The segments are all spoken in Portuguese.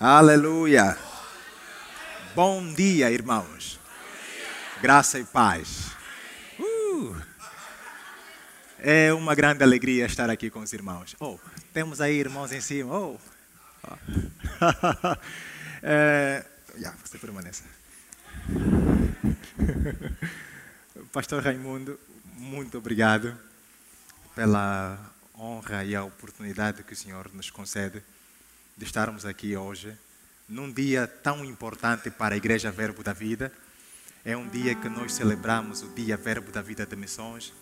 Aleluia. Bom dia, irmãos. Graça e paz. Uh. É uma grande alegria estar aqui com os irmãos. Oh, temos aí irmãos em cima. Oh. é, yeah, você permaneça. Pastor Raimundo, muito obrigado pela honra e a oportunidade que o Senhor nos concede de estarmos aqui hoje, num dia tão importante para a Igreja Verbo da Vida. É um dia que nós celebramos o Dia Verbo da Vida de Missões,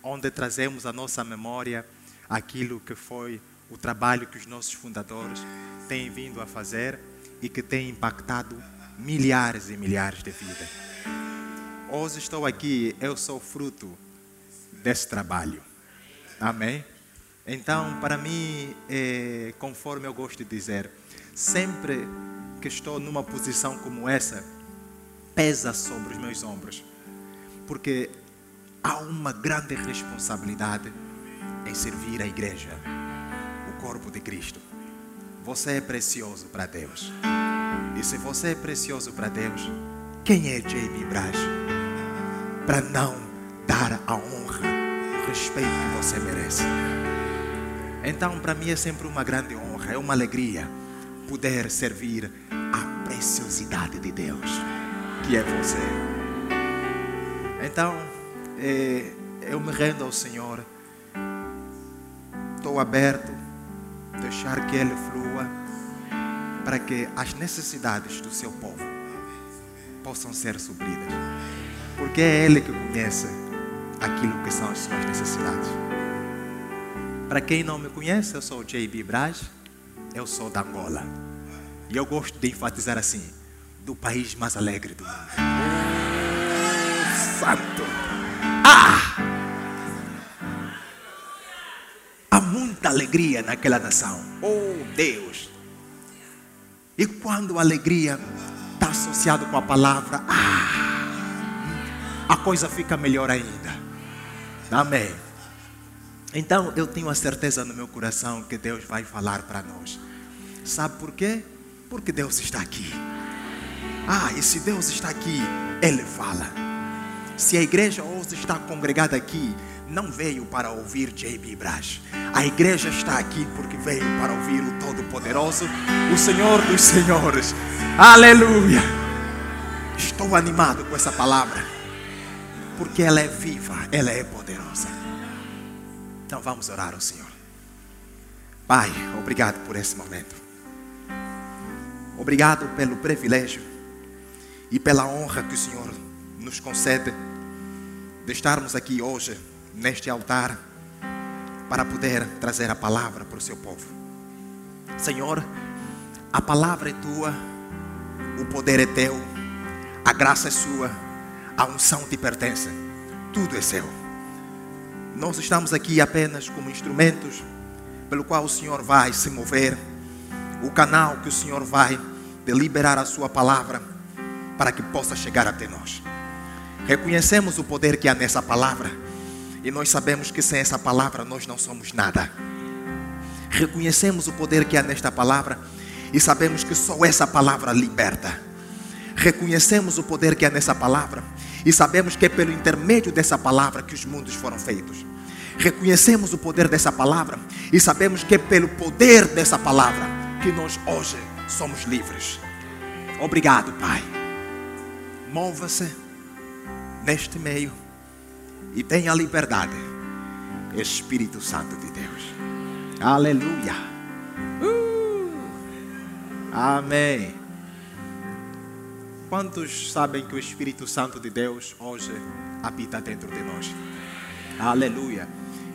onde trazemos à nossa memória aquilo que foi o trabalho que os nossos fundadores têm vindo a fazer e que tem impactado milhares e milhares de vidas. Hoje estou aqui, eu sou fruto desse trabalho. Amém? Então, para mim, é, conforme eu gosto de dizer, sempre que estou numa posição como essa, pesa sobre os meus ombros, porque há uma grande responsabilidade em servir a igreja, o corpo de Cristo. Você é precioso para Deus. E se você é precioso para Deus, quem é J.B. Braz? Para não dar a honra, o respeito que você merece. Então, para mim é sempre uma grande honra, é uma alegria poder servir a preciosidade de Deus, que é você. Então, é, eu me rendo ao Senhor, estou aberto, deixar que Ele flua, para que as necessidades do seu povo possam ser supridas, porque é Ele que conhece aquilo que são as suas necessidades. Para quem não me conhece, eu sou o JB Braz, eu sou da Angola. E eu gosto de enfatizar assim: do país mais alegre do mundo. Santo! Ah! Há muita alegria naquela nação. Oh, Deus! E quando a alegria está associada com a palavra, ah, a coisa fica melhor ainda. Amém. Então eu tenho a certeza no meu coração que Deus vai falar para nós. Sabe por quê? Porque Deus está aqui. Ah, e se Deus está aqui, Ele fala. Se a igreja hoje está congregada aqui, não veio para ouvir J.B. Braz. A igreja está aqui porque veio para ouvir o Todo-Poderoso, o Senhor dos Senhores. Aleluia! Estou animado com essa palavra, porque ela é viva, ela é poderosa. Então vamos orar ao Senhor. Pai, obrigado por esse momento. Obrigado pelo privilégio e pela honra que o Senhor nos concede de estarmos aqui hoje, neste altar, para poder trazer a palavra para o seu povo. Senhor, a palavra é tua, o poder é teu, a graça é sua, a unção te pertence, tudo é seu. Nós estamos aqui apenas como instrumentos pelo qual o Senhor vai se mover, o canal que o Senhor vai deliberar a sua palavra para que possa chegar até nós. Reconhecemos o poder que há nessa palavra e nós sabemos que sem essa palavra nós não somos nada. Reconhecemos o poder que há nesta palavra e sabemos que só essa palavra liberta. Reconhecemos o poder que há nessa palavra e sabemos que é pelo intermédio dessa palavra que os mundos foram feitos. Reconhecemos o poder dessa palavra e sabemos que é pelo poder dessa palavra que nós hoje somos livres. Obrigado, Pai. Mova-se neste meio e tenha liberdade, Espírito Santo de Deus. Aleluia. Uh! Amém. Quantos sabem que o Espírito Santo de Deus hoje habita dentro de nós? Aleluia.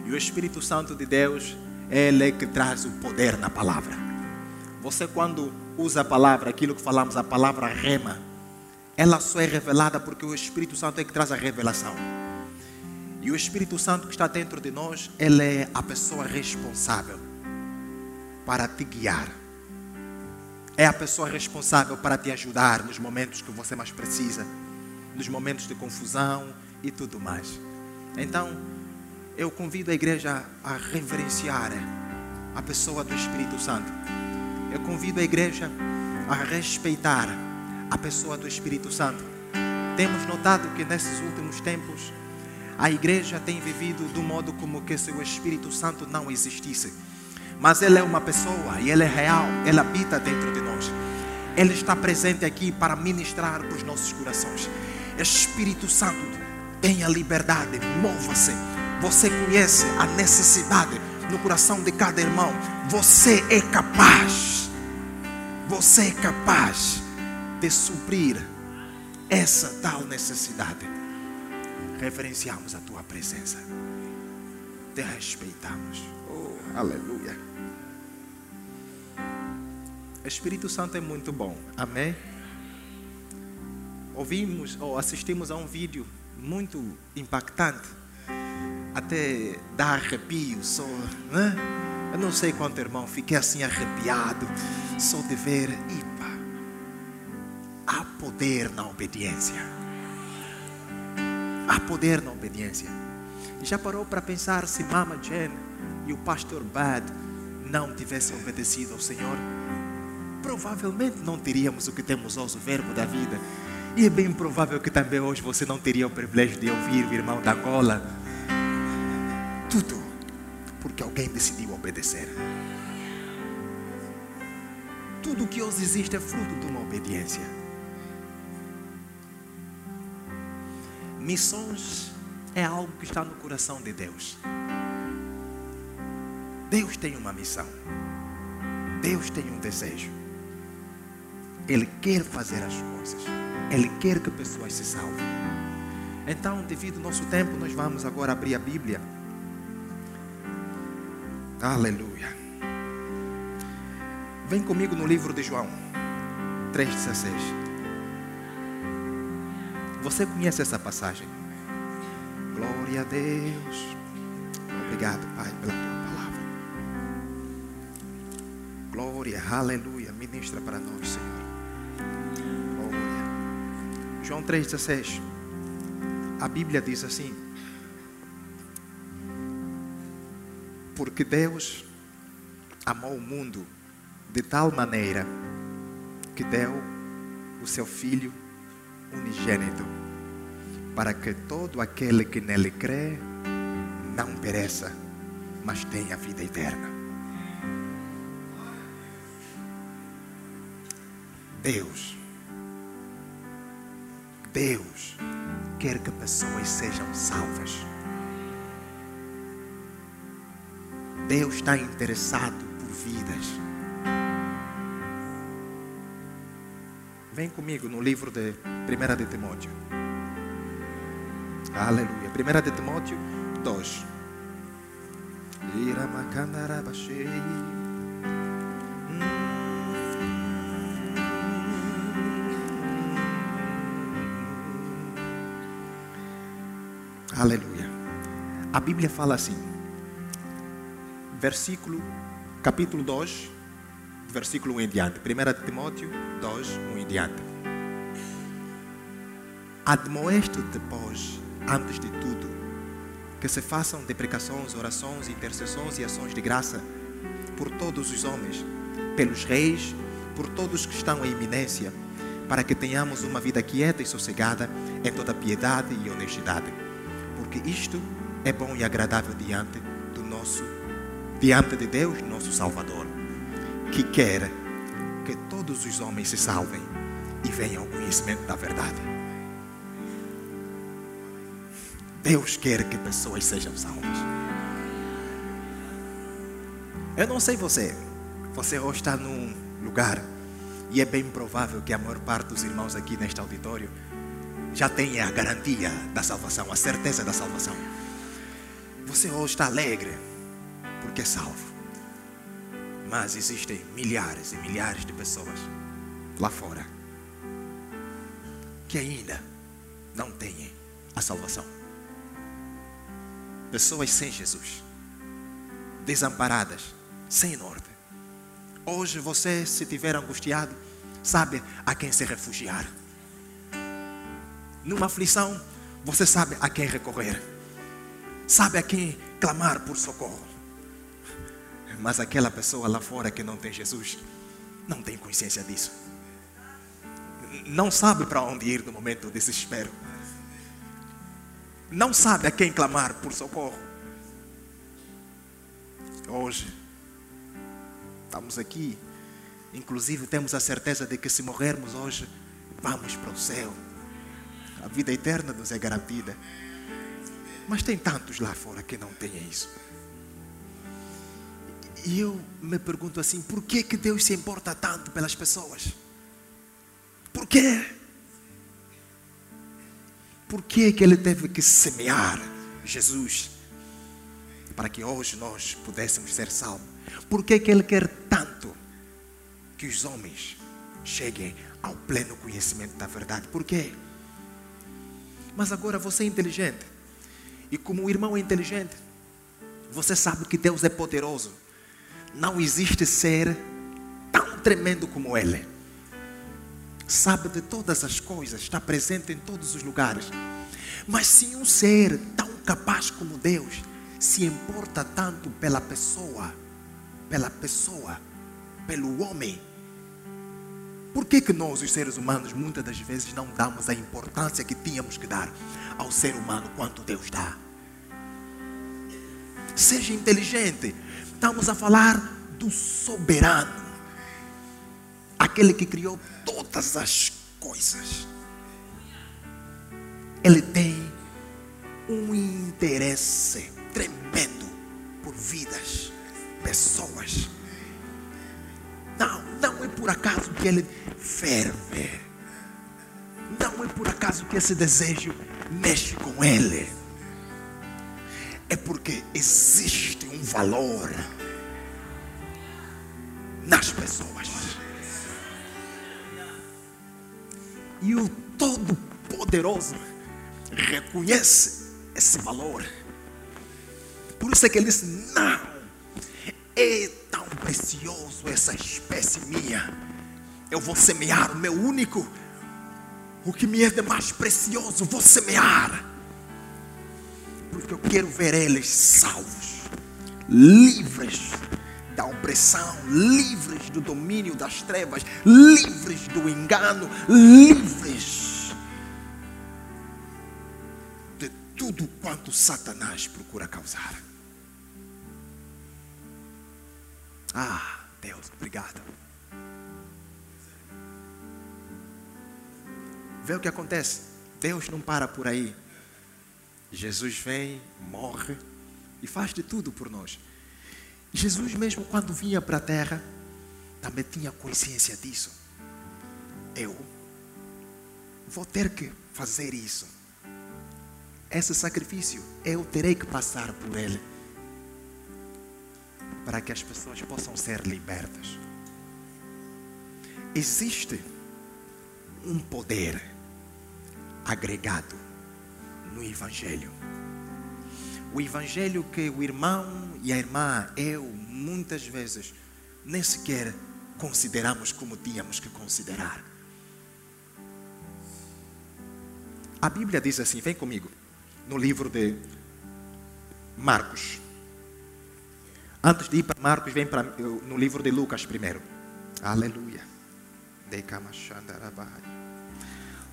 E o Espírito Santo de Deus, ele é que traz o poder na palavra. Você quando usa a palavra, aquilo que falamos, a palavra rema, ela só é revelada porque o Espírito Santo é que traz a revelação. E o Espírito Santo que está dentro de nós, ele é a pessoa responsável para te guiar é a pessoa responsável para te ajudar nos momentos que você mais precisa, nos momentos de confusão e tudo mais. Então, eu convido a igreja a reverenciar a pessoa do Espírito Santo. Eu convido a igreja a respeitar a pessoa do Espírito Santo. Temos notado que nesses últimos tempos a igreja tem vivido do modo como que se o Espírito Santo não existisse. Mas ele é uma pessoa e ele é real, ele habita dentro de nós. Ele está presente aqui para ministrar para os nossos corações. Espírito Santo, tenha liberdade, mova-se. Você conhece a necessidade no coração de cada irmão. Você é capaz. Você é capaz de suprir essa tal necessidade. Reverenciamos a tua presença. Te respeitamos. Oh, aleluia. Espírito Santo é muito bom. Amém? Ouvimos ou assistimos a um vídeo muito impactante. Até dá arrepio, só, né? Eu não sei quanto, irmão, fiquei assim arrepiado só de ver. Ipa, há poder na obediência. Há poder na obediência. Já parou para pensar se Mama Jen e o pastor Bad não tivessem obedecido ao Senhor? Provavelmente não teríamos o que temos hoje, o verbo da vida. E é bem provável que também hoje você não teria o privilégio de ouvir o irmão da Angola. Porque alguém decidiu obedecer. Tudo que hoje existe é fruto de uma obediência. Missões é algo que está no coração de Deus. Deus tem uma missão. Deus tem um desejo. Ele quer fazer as coisas. Ele quer que pessoas se salvem. Então, devido ao nosso tempo, nós vamos agora abrir a Bíblia. Aleluia. Vem comigo no livro de João 3,16. Você conhece essa passagem? Glória a Deus. Obrigado, Pai, pela tua palavra. Glória, aleluia. Ministra para nós, Senhor. Glória. João 3,16. A Bíblia diz assim: Porque Deus amou o mundo de tal maneira que deu o seu Filho unigênito, para que todo aquele que nele crê não pereça, mas tenha vida eterna. Deus, Deus quer que pessoas sejam salvas. Deus está interessado por vidas. Vem comigo no livro de 1 de Timóteo. Aleluia. 1 de Timóteo 2. Aleluia. A Bíblia fala assim. Versículo, capítulo 2, versículo 1 em diante. 1 Timóteo 2, 1 em diante. Admoesto-te, pois, antes de tudo, que se façam deprecações, orações, intercessões e ações de graça por todos os homens, pelos reis, por todos que estão em iminência, para que tenhamos uma vida quieta e sossegada em toda piedade e honestidade. Porque isto é bom e agradável diante do nosso diante de Deus, nosso Salvador, que quer que todos os homens se salvem e venham ao conhecimento da verdade. Deus quer que pessoas sejam salvas. Eu não sei você, você hoje está num lugar e é bem provável que a maior parte dos irmãos aqui neste auditório já tenha a garantia da salvação, a certeza da salvação. Você hoje está alegre porque é salvo. Mas existem milhares e milhares de pessoas lá fora que ainda não têm a salvação. Pessoas sem Jesus, desamparadas, sem norte. Hoje você, se tiver angustiado, sabe a quem se refugiar. Numa aflição, você sabe a quem recorrer. Sabe a quem clamar por socorro. Mas aquela pessoa lá fora que não tem Jesus, não tem consciência disso. não sabe para onde ir no momento do desespero. Não sabe a quem clamar por socorro. Hoje, estamos aqui. Inclusive, temos a certeza de que se morrermos hoje, vamos para o céu. A vida eterna nos é garantida. Mas tem tantos lá fora que não têm isso. E eu me pergunto assim: por que, que Deus se importa tanto pelas pessoas? Por quê? Por que, que Ele teve que semear Jesus para que hoje nós pudéssemos ser salvos? Por que, que Ele quer tanto que os homens cheguem ao pleno conhecimento da verdade? Por quê? Mas agora você é inteligente. E como o irmão é inteligente, você sabe que Deus é poderoso. Não existe ser tão tremendo como Ele. Sabe de todas as coisas, está presente em todos os lugares. Mas se um ser tão capaz como Deus se importa tanto pela pessoa, pela pessoa, pelo homem, por que, que nós, os seres humanos, muitas das vezes não damos a importância que tínhamos que dar ao ser humano quanto Deus dá? Seja inteligente. Estamos a falar do soberano, aquele que criou todas as coisas. Ele tem um interesse tremendo por vidas, pessoas. Não, não é por acaso que ele ferve. Não é por acaso que esse desejo mexe com ele. É porque existe um valor nas pessoas. E o Todo-Poderoso reconhece esse valor. Por isso é que ele diz: Não, é tão precioso essa espécie minha. Eu vou semear o meu único, o que me é de mais precioso, vou semear. Porque eu quero ver eles salvos, livres da opressão, livres do domínio das trevas, livres do engano, livres de tudo quanto Satanás procura causar. Ah, Deus, obrigado. Vê o que acontece. Deus não para por aí. Jesus vem, morre e faz de tudo por nós. Jesus, mesmo quando vinha para a terra, também tinha consciência disso. Eu vou ter que fazer isso. Esse sacrifício, eu terei que passar por ele. Para que as pessoas possam ser libertas. Existe um poder agregado no Evangelho o evangelho que o irmão e a irmã, eu, muitas vezes, nem sequer consideramos como tínhamos que considerar. A Bíblia diz assim, vem comigo, no livro de Marcos. Antes de ir para Marcos, vem para, no livro de Lucas primeiro. Aleluia.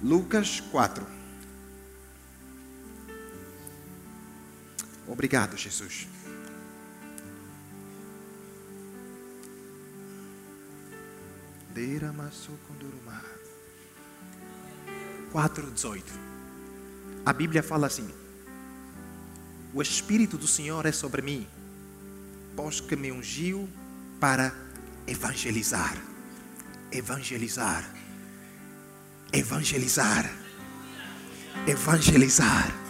Lucas 4. Obrigado, Jesus. Quatro dezoito. A Bíblia fala assim: O Espírito do Senhor é sobre mim, pois que me ungiu para evangelizar, evangelizar, evangelizar, evangelizar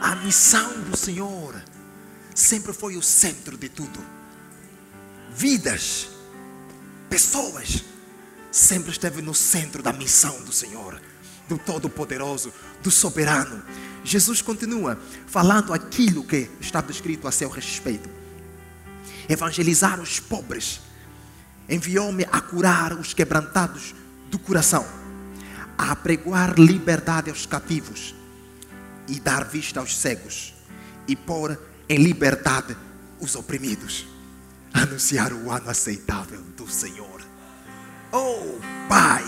a missão do Senhor sempre foi o centro de tudo. Vidas, pessoas, sempre esteve no centro da missão do Senhor, do Todo-Poderoso, do Soberano. Jesus continua falando aquilo que está descrito a seu respeito. Evangelizar os pobres, enviou-me a curar os quebrantados do coração, a apregoar liberdade aos cativos e dar vista aos cegos e pôr em liberdade os oprimidos. Anunciar o ano aceitável do Senhor. Oh, Pai,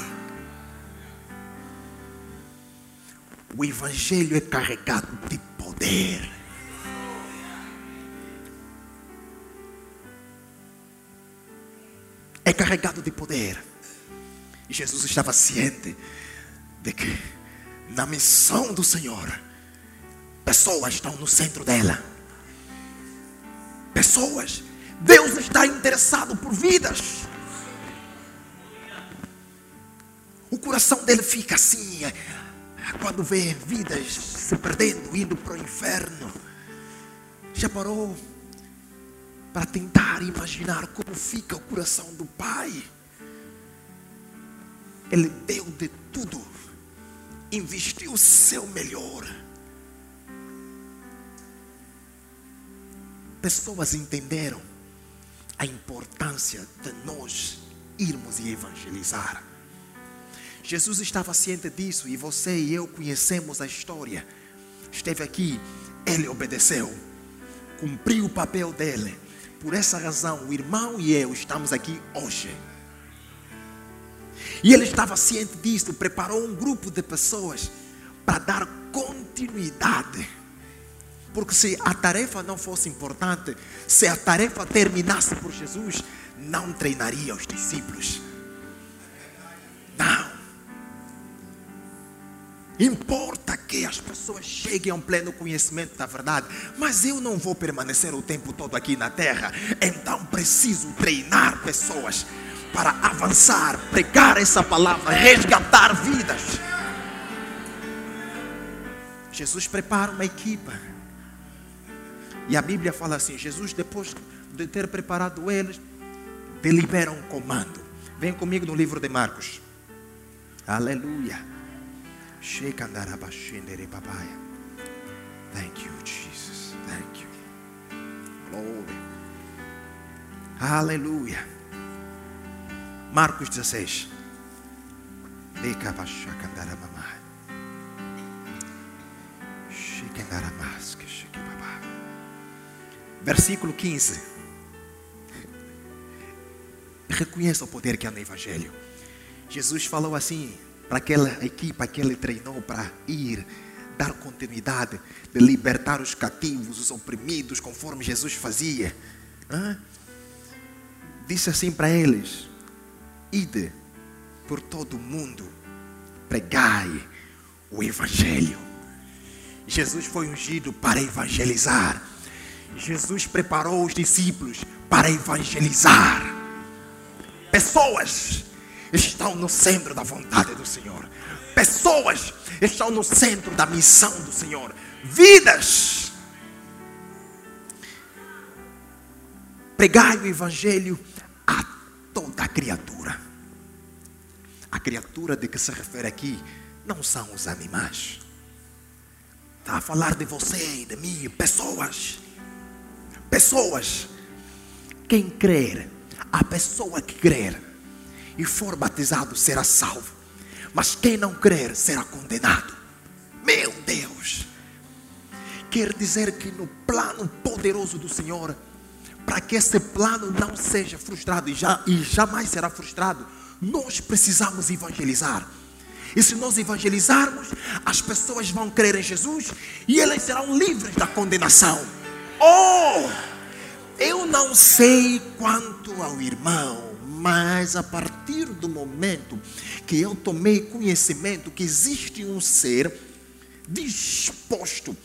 O Evangelho é carregado de poder. É carregado de poder. E Jesus estava ciente de que na missão do Senhor, pessoas estão no centro dela. Pessoas. Deus está interessado por vidas. O coração dele fica assim, é, quando vê vidas se perdendo, indo para o inferno. Já parou para tentar imaginar como fica o coração do Pai? Ele deu de tudo, investiu o seu melhor. Pessoas entenderam a importância de nós irmos e evangelizar. Jesus estava ciente disso e você e eu conhecemos a história. Esteve aqui, ele obedeceu, cumpriu o papel dele. Por essa razão, o irmão e eu estamos aqui hoje. E ele estava ciente disso, preparou um grupo de pessoas para dar continuidade. Porque se a tarefa não fosse importante, se a tarefa terminasse por Jesus, não treinaria os discípulos. Não. Importa que as pessoas cheguem a um pleno conhecimento da verdade, mas eu não vou permanecer o tempo todo aqui na terra, então preciso treinar pessoas para avançar, pregar essa palavra, resgatar vidas. Jesus prepara uma equipa. E a Bíblia fala assim: Jesus, depois de ter preparado eles, delibera um comando. Vem comigo no livro de Marcos. Aleluia. Thank you, Jesus. Thank you. Glory. Aleluia. Marcos 16. Versículo 15. Reconheça o poder que há no Evangelho. Jesus falou assim: para aquela equipa que ele treinou para ir dar continuidade, de libertar os cativos, os oprimidos, conforme Jesus fazia. Disse assim para eles: Ide por todo o mundo, pregai o Evangelho. Jesus foi ungido para evangelizar. Jesus preparou os discípulos para evangelizar. Pessoas estão no centro da vontade do Senhor. Pessoas estão no centro da missão do Senhor. Vidas. Pregai o Evangelho a toda criatura. A criatura de que se refere aqui não são os animais. Está a falar de você e de mim, pessoas. Pessoas. Quem crer, a pessoa que crer, e for batizado será salvo, mas quem não crer será condenado. Meu Deus! Quer dizer que no plano poderoso do Senhor, para que esse plano não seja frustrado e, já, e jamais será frustrado, nós precisamos evangelizar. E se nós evangelizarmos, as pessoas vão crer em Jesus e elas serão livres da condenação. Oh! Eu não sei quanto ao irmão, mas a partir do momento que eu tomei conhecimento que existe um ser disposto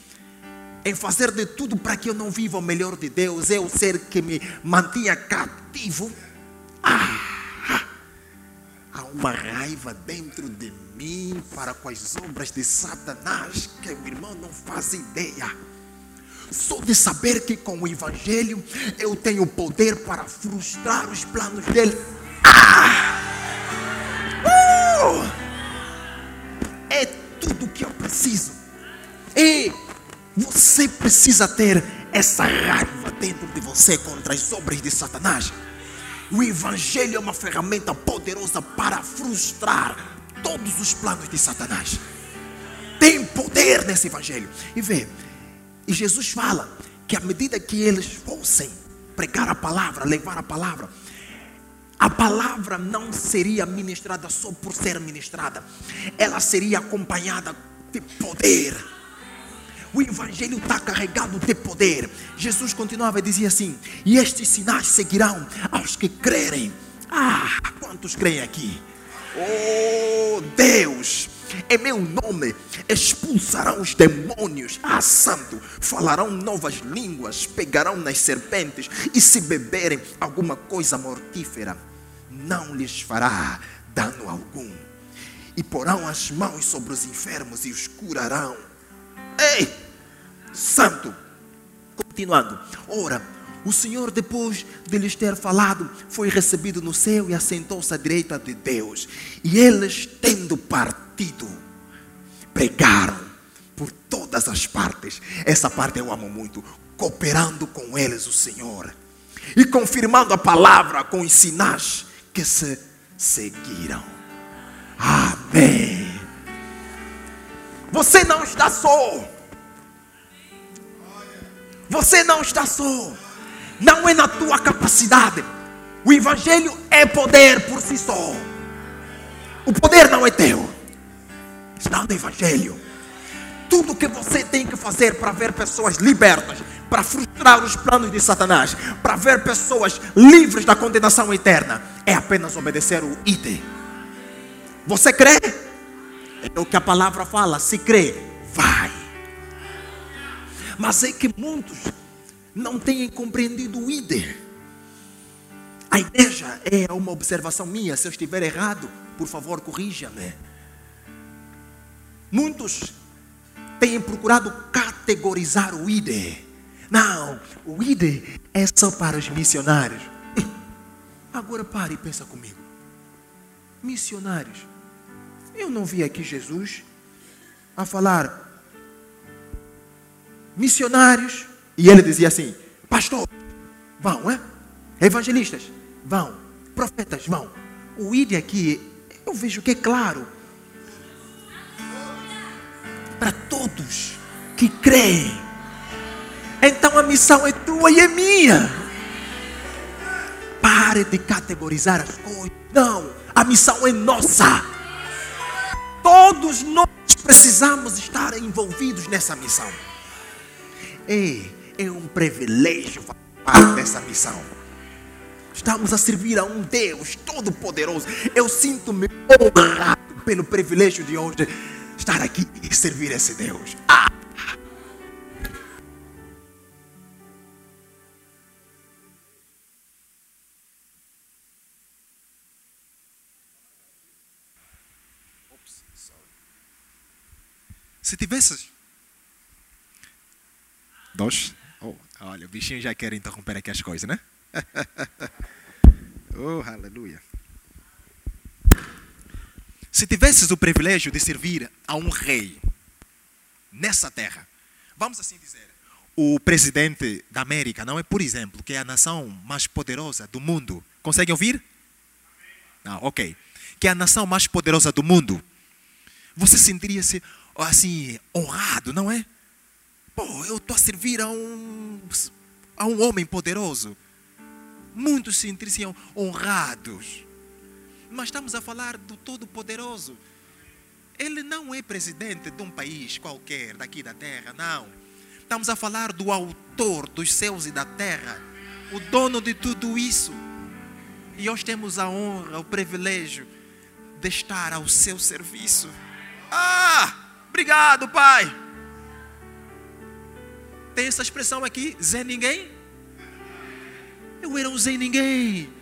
em fazer de tudo para que eu não viva o melhor de Deus, é o ser que me mantinha cativo. Ah, há uma raiva dentro de mim para com as obras de Satanás que o irmão não faz ideia. Só de saber que com o Evangelho eu tenho poder para frustrar os planos dele. Ah! Uh! É tudo que eu preciso. E você precisa ter essa raiva dentro de você contra as obras de Satanás. O Evangelho é uma ferramenta poderosa para frustrar todos os planos de Satanás. Tem poder nesse Evangelho. E vê, e Jesus fala que à medida que eles fossem pregar a palavra, levar a palavra, a palavra não seria ministrada só por ser ministrada, ela seria acompanhada de poder. O Evangelho está carregado de poder. Jesus continuava e dizia assim: E estes sinais seguirão aos que crerem. Ah, quantos creem aqui? Oh Deus, em meu nome expulsarão os demônios. Ah, santo, falarão novas línguas, pegarão nas serpentes e se beberem alguma coisa mortífera, não lhes fará dano algum. E porão as mãos sobre os enfermos e os curarão. Ei, santo, continuando. Ora, o Senhor, depois de lhes ter falado, foi recebido no céu e assentou-se à direita de Deus. E eles, tendo partido, pregaram por todas as partes. Essa parte eu amo muito. Cooperando com eles, o Senhor. E confirmando a palavra com os sinais que se seguiram. Amém. Você não está só. Você não está só não é na tua capacidade. O Evangelho é poder por si só. O poder não é teu, está no Evangelho. Tudo que você tem que fazer para ver pessoas libertas, para frustrar os planos de Satanás, para ver pessoas livres da condenação eterna, é apenas obedecer o ID. Você crê? É o que a palavra fala. Se crê, vai. Mas é que muitos não têm compreendido o ID. A igreja é uma observação minha. Se eu estiver errado, por favor, corrija-me. Muitos têm procurado categorizar o ID. Não, o ID é só para os missionários. Agora pare e pensa comigo. Missionários. Eu não vi aqui Jesus a falar missionários e ele dizia assim: Pastor, vão, é? Evangelistas, vão. Profetas, vão. O ID aqui, eu vejo que é claro. Para todos que creem. Então a missão é tua e é minha. Pare de categorizar as coisas. Não, a missão é nossa. Todos nós precisamos estar envolvidos nessa missão. Ei, é um privilégio fazer dessa missão. Estamos a servir a um Deus todo-poderoso. Eu sinto-me honrado pelo privilégio de hoje estar aqui e servir esse Deus. Ah! Se tivesse dois Oh, olha, o bichinho já quer interromper aqui as coisas, né? oh, aleluia. Se tivesses o privilégio de servir a um rei nessa terra, vamos assim dizer, o presidente da América, não é, por exemplo, que é a nação mais poderosa do mundo. Consegue ouvir? Não, ok. Que é a nação mais poderosa do mundo. Você sentiria-se assim honrado, não é? Pô, eu estou a servir a um, a um homem poderoso. Muitos se sentiriam honrados. Mas estamos a falar do Todo-Poderoso. Ele não é presidente de um país qualquer daqui da terra, não. Estamos a falar do autor dos céus e da terra, o dono de tudo isso. E nós temos a honra, o privilégio de estar ao seu serviço. Ah, obrigado, Pai. Tem essa expressão aqui, Zé Ninguém? Eu era um Zé Ninguém.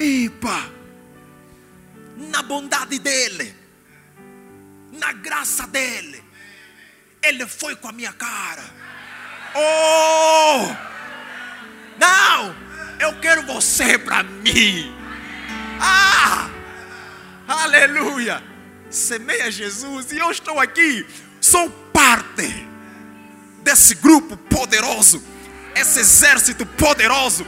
Epa! Bondade dele, na graça dele, ele foi com a minha cara. Oh! Não! Eu quero você para mim. Ah! Aleluia! Semeia Jesus e eu estou aqui. Sou parte desse grupo poderoso, esse exército poderoso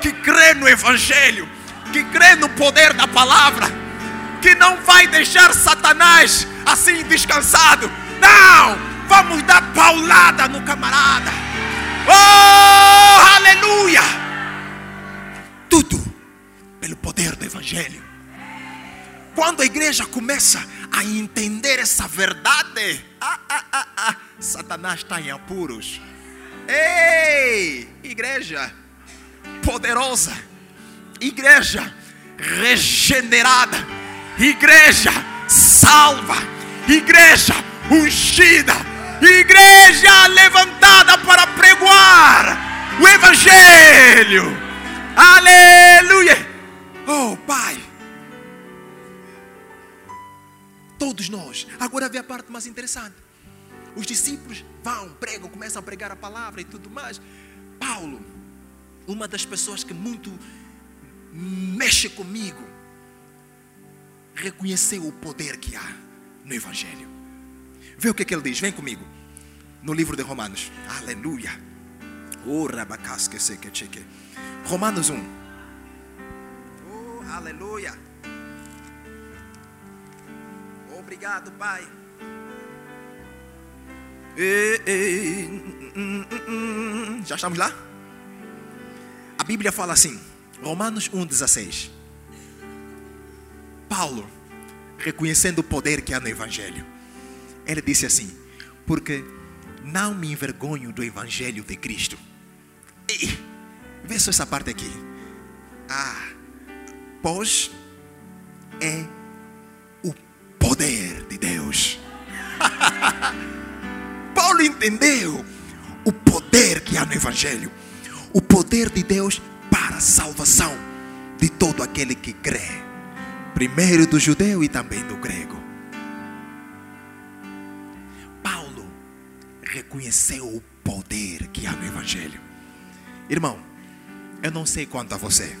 que crê no Evangelho, que crê no poder da palavra, que não vai deixar Satanás assim descansado. Não! Vamos dar paulada no camarada. Oh, aleluia! Tudo pelo poder do Evangelho. Quando a igreja começa a entender essa verdade, ah, ah, ah, ah, Satanás está em apuros. Ei, igreja poderosa, igreja regenerada, igreja salva, igreja ungida, igreja levantada para pregoar o Evangelho. Aleluia! Oh, Pai. Todos nós. Agora vê a parte mais interessante. Os discípulos vão, pregam, começam a pregar a palavra e tudo mais. Paulo, uma das pessoas que muito mexe comigo, reconheceu o poder que há no Evangelho. Vê o que, é que ele diz, vem comigo. No livro de Romanos. Aleluia. Oh, Romanos 1. Oh, aleluia. Obrigado, Pai. Hum, hum, hum. Já estamos lá? A Bíblia fala assim, Romanos 1,16. Paulo, reconhecendo o poder que há no Evangelho, ele disse assim: Porque não me envergonho do Evangelho de Cristo. E, vê só essa parte aqui. Ah, pois é o poder de Deus. Paulo entendeu o poder que há no Evangelho, o poder de Deus para a salvação de todo aquele que crê, primeiro do judeu e também do grego. Paulo reconheceu o poder que há no Evangelho. Irmão, eu não sei quanto a você,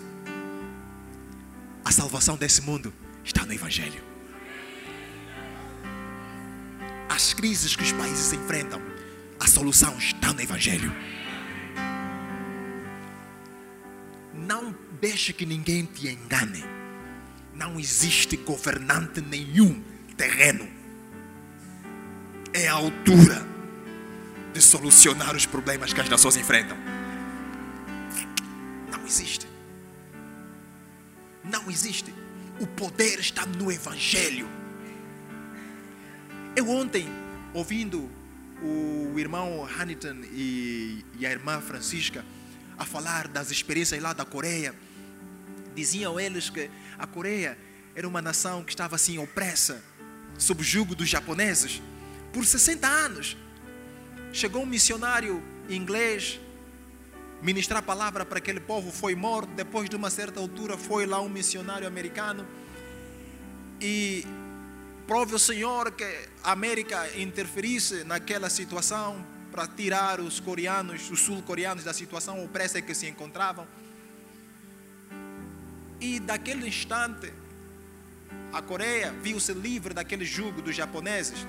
a salvação desse mundo está no Evangelho. As crises que os países enfrentam, a solução está no Evangelho. Não deixe que ninguém te engane. Não existe governante nenhum terreno. É a altura de solucionar os problemas que as nações enfrentam. Não existe. Não existe. O poder está no Evangelho. Eu ontem, ouvindo o irmão Hannington e, e a irmã Francisca a falar das experiências lá da Coreia, diziam eles que a Coreia era uma nação que estava assim opressa, sob o jugo dos japoneses, por 60 anos. Chegou um missionário inglês ministrar a palavra para aquele povo, foi morto. Depois de uma certa altura, foi lá um missionário americano e prove o Senhor que a América interferisse naquela situação para tirar os coreanos, os sul-coreanos da situação opressa que se encontravam. E daquele instante, a Coreia viu-se livre daquele jugo dos japoneses.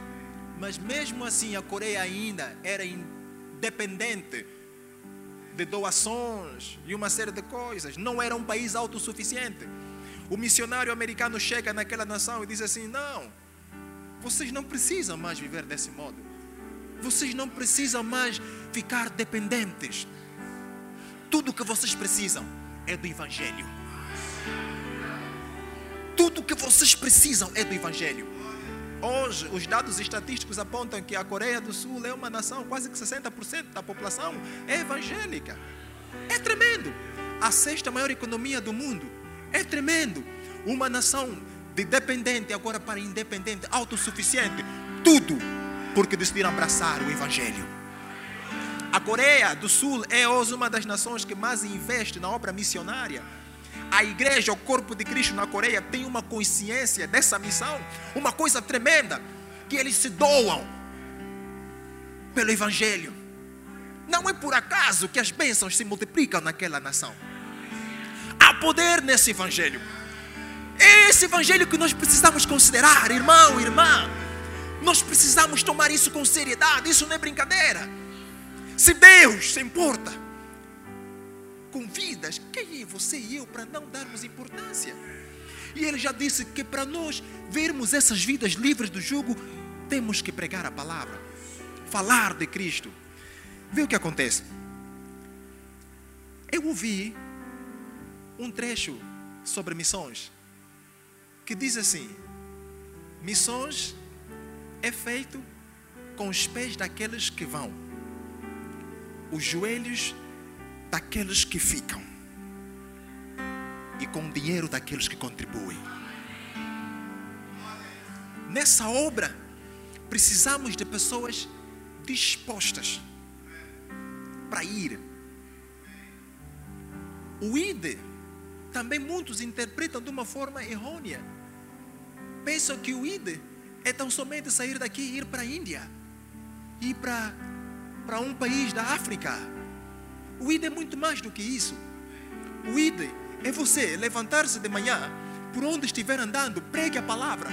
Mas mesmo assim, a Coreia ainda era independente de doações e uma série de coisas. Não era um país autossuficiente. O missionário americano chega naquela nação e diz assim: Não, vocês não precisam mais viver desse modo. Vocês não precisam mais ficar dependentes. Tudo que vocês precisam é do Evangelho. Tudo que vocês precisam é do Evangelho. Hoje, os dados estatísticos apontam que a Coreia do Sul é uma nação, quase que 60% da população é evangélica. É tremendo. A sexta maior economia do mundo. É tremendo. Uma nação de dependente agora para independente, autossuficiente. Tudo porque decidiram abraçar o Evangelho. A Coreia do Sul é hoje uma das nações que mais investe na obra missionária. A igreja, o corpo de Cristo na Coreia tem uma consciência dessa missão, uma coisa tremenda, que eles se doam pelo Evangelho. Não é por acaso que as bênçãos se multiplicam naquela nação. Há poder nesse Evangelho. É esse Evangelho que nós precisamos considerar, irmão, irmã. Nós precisamos tomar isso com seriedade, isso não é brincadeira. Se Deus se importa com vidas, quem é você e eu para não darmos importância? E ele já disse que para nós vermos essas vidas livres do jugo, temos que pregar a palavra, falar de Cristo. Vê o que acontece. Eu ouvi um trecho sobre missões que diz assim: missões é feito com os pés daqueles que vão, os joelhos daqueles que ficam e com o dinheiro daqueles que contribuem. Nessa obra, precisamos de pessoas dispostas para ir. O ID também muitos interpretam de uma forma errônea. Pensam que o ID é tão somente sair daqui e ir para a Índia, ir para, para um país da África. O ID é muito mais do que isso. O ID é você levantar-se de manhã, por onde estiver andando, pregue a palavra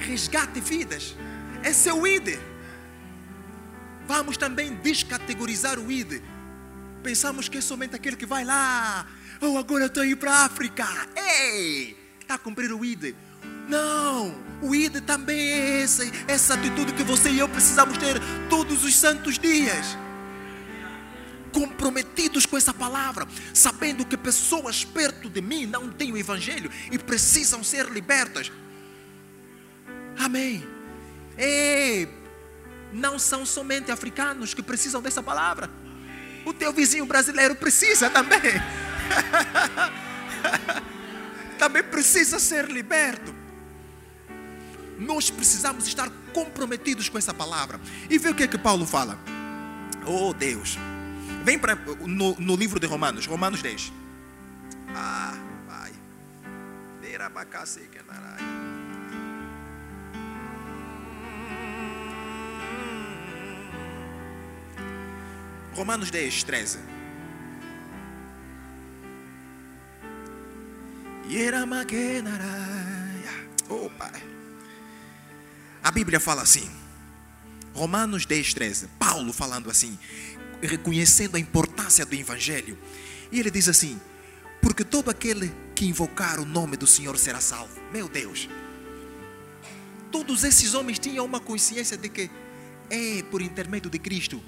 resgate vidas. Esse é o ID. Vamos também descategorizar o ID. Pensamos que é somente aquele que vai lá. Oh, agora estou indo para a África. Ei, está a cumprir o ID. Não, o ID também é essa, essa atitude que você e eu precisamos ter todos os santos dias. Comprometidos com essa palavra, sabendo que pessoas perto de mim não têm o Evangelho e precisam ser libertas. Amém. Ei, não são somente africanos que precisam dessa palavra. O teu vizinho brasileiro precisa também. também precisa ser liberto. Nós precisamos estar comprometidos com essa palavra. E vê o que é que Paulo fala. Oh Deus. Vem para no, no livro de Romanos, Romanos 10. Ah, vai. Narai. Romanos 10, 13. Oh, Pai. A Bíblia fala assim. Romanos 10, 13. Paulo falando assim, reconhecendo a importância do Evangelho. E ele diz assim: Porque todo aquele que invocar o nome do Senhor será salvo. Meu Deus. Todos esses homens tinham uma consciência de que é por intermédio de Cristo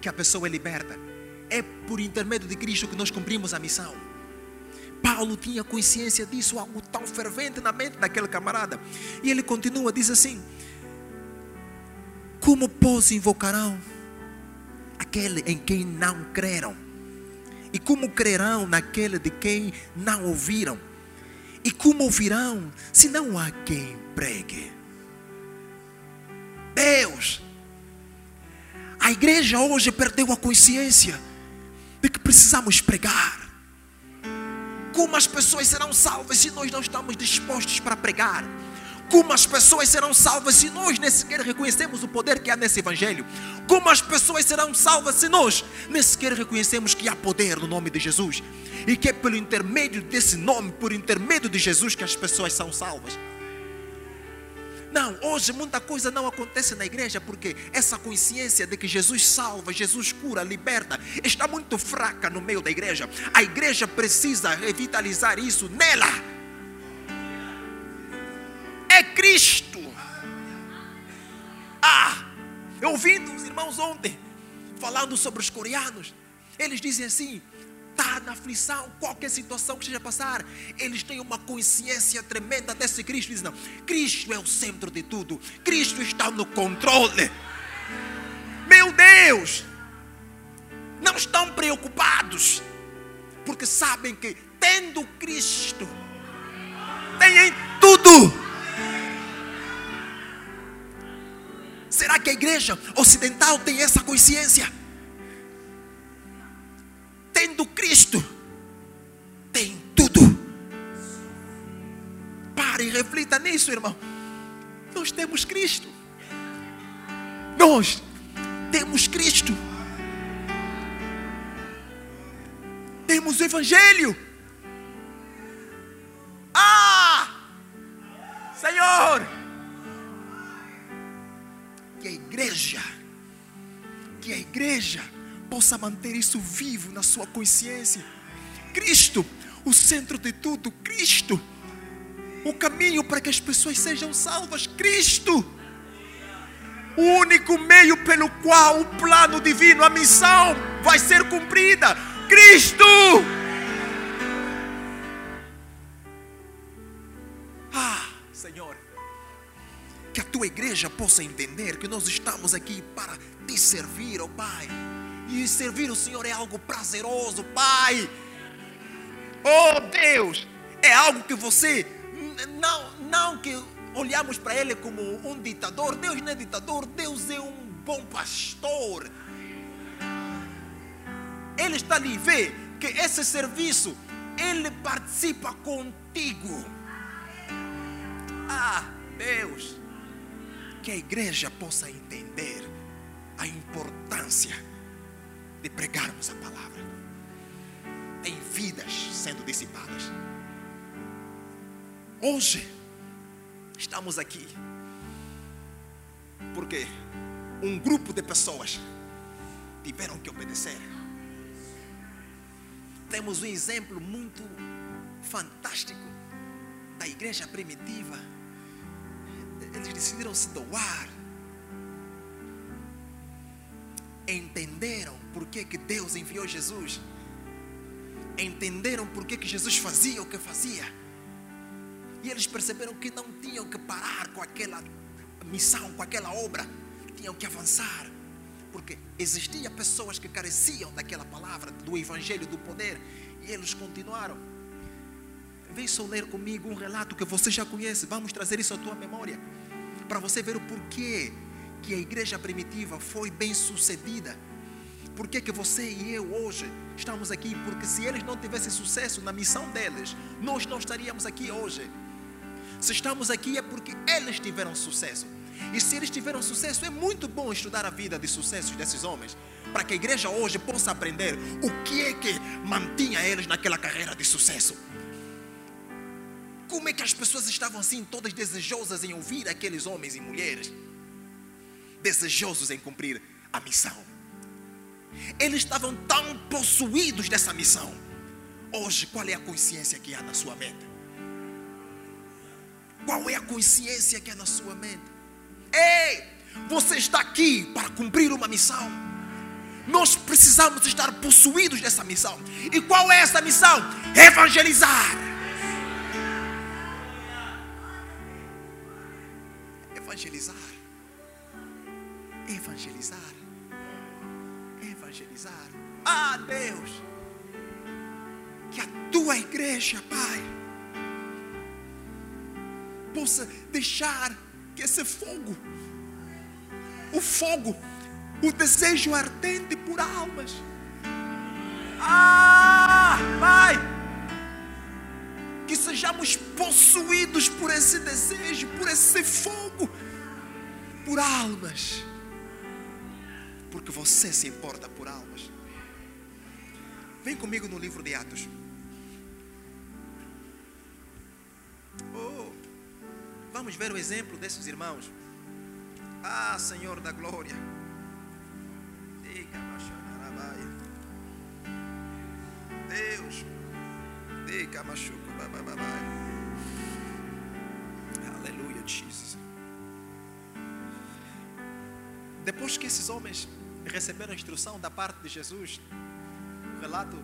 que a pessoa é liberta. É por intermédio de Cristo que nós cumprimos a missão. Paulo tinha consciência disso, algo tão fervente na mente daquele camarada. E ele continua, diz assim: Como pois invocarão aquele em quem não creram? E como crerão naquele de quem não ouviram? E como ouvirão se não há quem pregue? Deus a igreja hoje perdeu a consciência de que precisamos pregar. Como as pessoas serão salvas se nós não estamos dispostos para pregar? Como as pessoas serão salvas se nós nem sequer reconhecemos o poder que há nesse Evangelho? Como as pessoas serão salvas se nós nem sequer reconhecemos que há poder no nome de Jesus? E que é pelo intermédio desse nome, por intermédio de Jesus, que as pessoas são salvas? Não, hoje muita coisa não acontece na igreja porque essa consciência de que Jesus salva, Jesus cura, liberta, está muito fraca no meio da igreja. A igreja precisa revitalizar isso nela. É Cristo. Ah, eu ouvi os irmãos ontem falando sobre os coreanos. Eles dizem assim: está na aflição, qualquer situação que esteja a passar, eles têm uma consciência tremenda desse Cristo. Dizem, não, Cristo é o centro de tudo, Cristo está no controle. Meu Deus, não estão preocupados, porque sabem que tendo Cristo, tem tudo. Que a igreja ocidental tem essa consciência? tendo Cristo, tem tudo. Pare e reflita nisso, irmão. Nós temos Cristo. Nós temos Cristo. Temos o Evangelho. Possa manter isso vivo na sua consciência. Cristo, o centro de tudo, Cristo, o caminho para que as pessoas sejam salvas, Cristo, o único meio pelo qual o plano divino, a missão vai ser cumprida, Cristo. Senhor, que a tua igreja possa entender que nós estamos aqui para te servir, ó oh Pai. E servir o Senhor é algo prazeroso, Pai. Oh Deus, é algo que você não, não que olhamos para Ele como um ditador. Deus não é ditador, Deus é um bom pastor. Ele está ali, vê que esse serviço, Ele participa contigo. Ah, Deus, que a igreja possa entender a importância de pregarmos a palavra. Tem vidas sendo dissipadas. Hoje, estamos aqui porque um grupo de pessoas tiveram que obedecer. Temos um exemplo muito fantástico da igreja primitiva. Eles decidiram se doar. Entenderam por que, Deus enviou Jesus. Entenderam por que, que Jesus fazia o que fazia e eles perceberam que não tinham que parar com aquela missão, com aquela obra, tinham que avançar. Porque existiam pessoas que careciam daquela palavra, do evangelho, do poder, e eles continuaram. Vem só ler comigo um relato que você já conhece. Vamos trazer isso à tua memória. Para você ver o porquê que a igreja primitiva foi bem sucedida. Por que, que você e eu hoje estamos aqui? Porque se eles não tivessem sucesso na missão deles, nós não estaríamos aqui hoje. Se estamos aqui é porque eles tiveram sucesso. E se eles tiveram sucesso, é muito bom estudar a vida de sucessos desses homens, para que a igreja hoje possa aprender o que é que mantinha eles naquela carreira de sucesso. Como é que as pessoas estavam assim, todas desejosas em ouvir aqueles homens e mulheres, desejosos em cumprir a missão. Eles estavam tão possuídos dessa missão. Hoje, qual é a consciência que há na sua mente? Qual é a consciência que é na sua mente? Ei, você está aqui para cumprir uma missão. Nós precisamos estar possuídos dessa missão. E qual é essa missão? Evangelizar. Evangelizar. Evangelizar. Evangelizar. Ah, Deus. Que a tua igreja, Pai possa deixar que esse fogo, o fogo, o desejo ardente por almas, ah, Pai, que sejamos possuídos por esse desejo, por esse fogo, por almas, porque você se importa por almas. Vem comigo no livro de Atos. Oh. Vamos ver o exemplo desses irmãos. Ah, Senhor da glória. Deus. Aleluia, Jesus. Depois que esses homens receberam instrução da parte de Jesus, o relato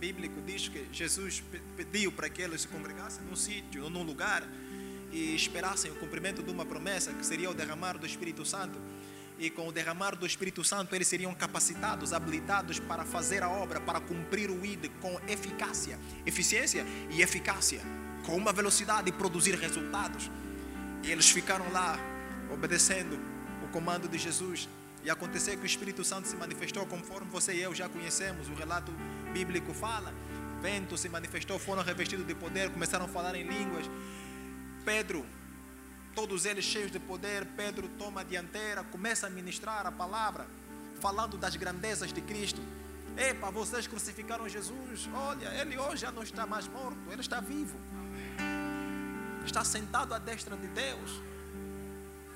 bíblico diz que Jesus pediu para que eles se congregassem num sítio ou num lugar e esperassem o cumprimento de uma promessa que seria o derramar do Espírito Santo. E com o derramar do Espírito Santo, eles seriam capacitados, habilitados para fazer a obra, para cumprir o ID com eficácia, eficiência e eficácia, com uma velocidade e produzir resultados. E eles ficaram lá, obedecendo o comando de Jesus. E aconteceu que o Espírito Santo se manifestou conforme você e eu já conhecemos, o relato bíblico fala. Vento se manifestou, foram revestidos de poder, começaram a falar em línguas. Pedro, todos eles cheios de poder, Pedro toma a dianteira, começa a ministrar a palavra, falando das grandezas de Cristo. Epa, vocês crucificaram Jesus. Olha, ele hoje já não está mais morto, ele está vivo. Está sentado à destra de Deus.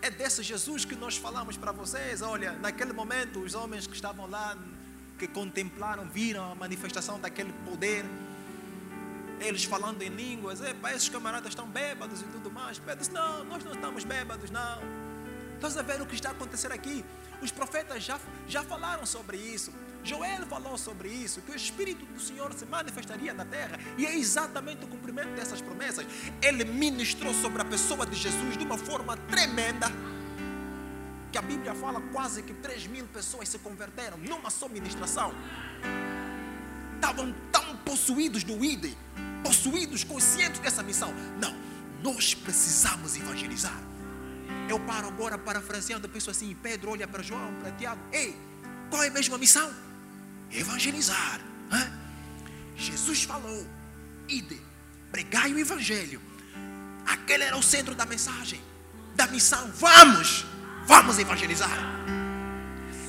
É desse Jesus que nós falamos para vocês. Olha, naquele momento, os homens que estavam lá, que contemplaram, viram a manifestação daquele poder eles falando em línguas, Epa, esses camaradas estão bêbados e tudo mais. Pedro disse, não, nós não estamos bêbados, não. Estás a ver o que está acontecendo aqui? Os profetas já, já falaram sobre isso. Joel falou sobre isso, que o Espírito do Senhor se manifestaria na terra, e é exatamente o cumprimento dessas promessas. Ele ministrou sobre a pessoa de Jesus de uma forma tremenda, que a Bíblia fala quase que 3 mil pessoas se converteram numa só ministração. Estavam tão possuídos do ID, possuídos, conscientes dessa missão. Não, nós precisamos evangelizar. Eu paro agora parafraseando, penso assim, Pedro olha para João, para Tiago, ei, qual é a mesma missão? Evangelizar. Hein? Jesus falou, ide, pregai o evangelho. Aquele era o centro da mensagem, da missão. Vamos, vamos evangelizar.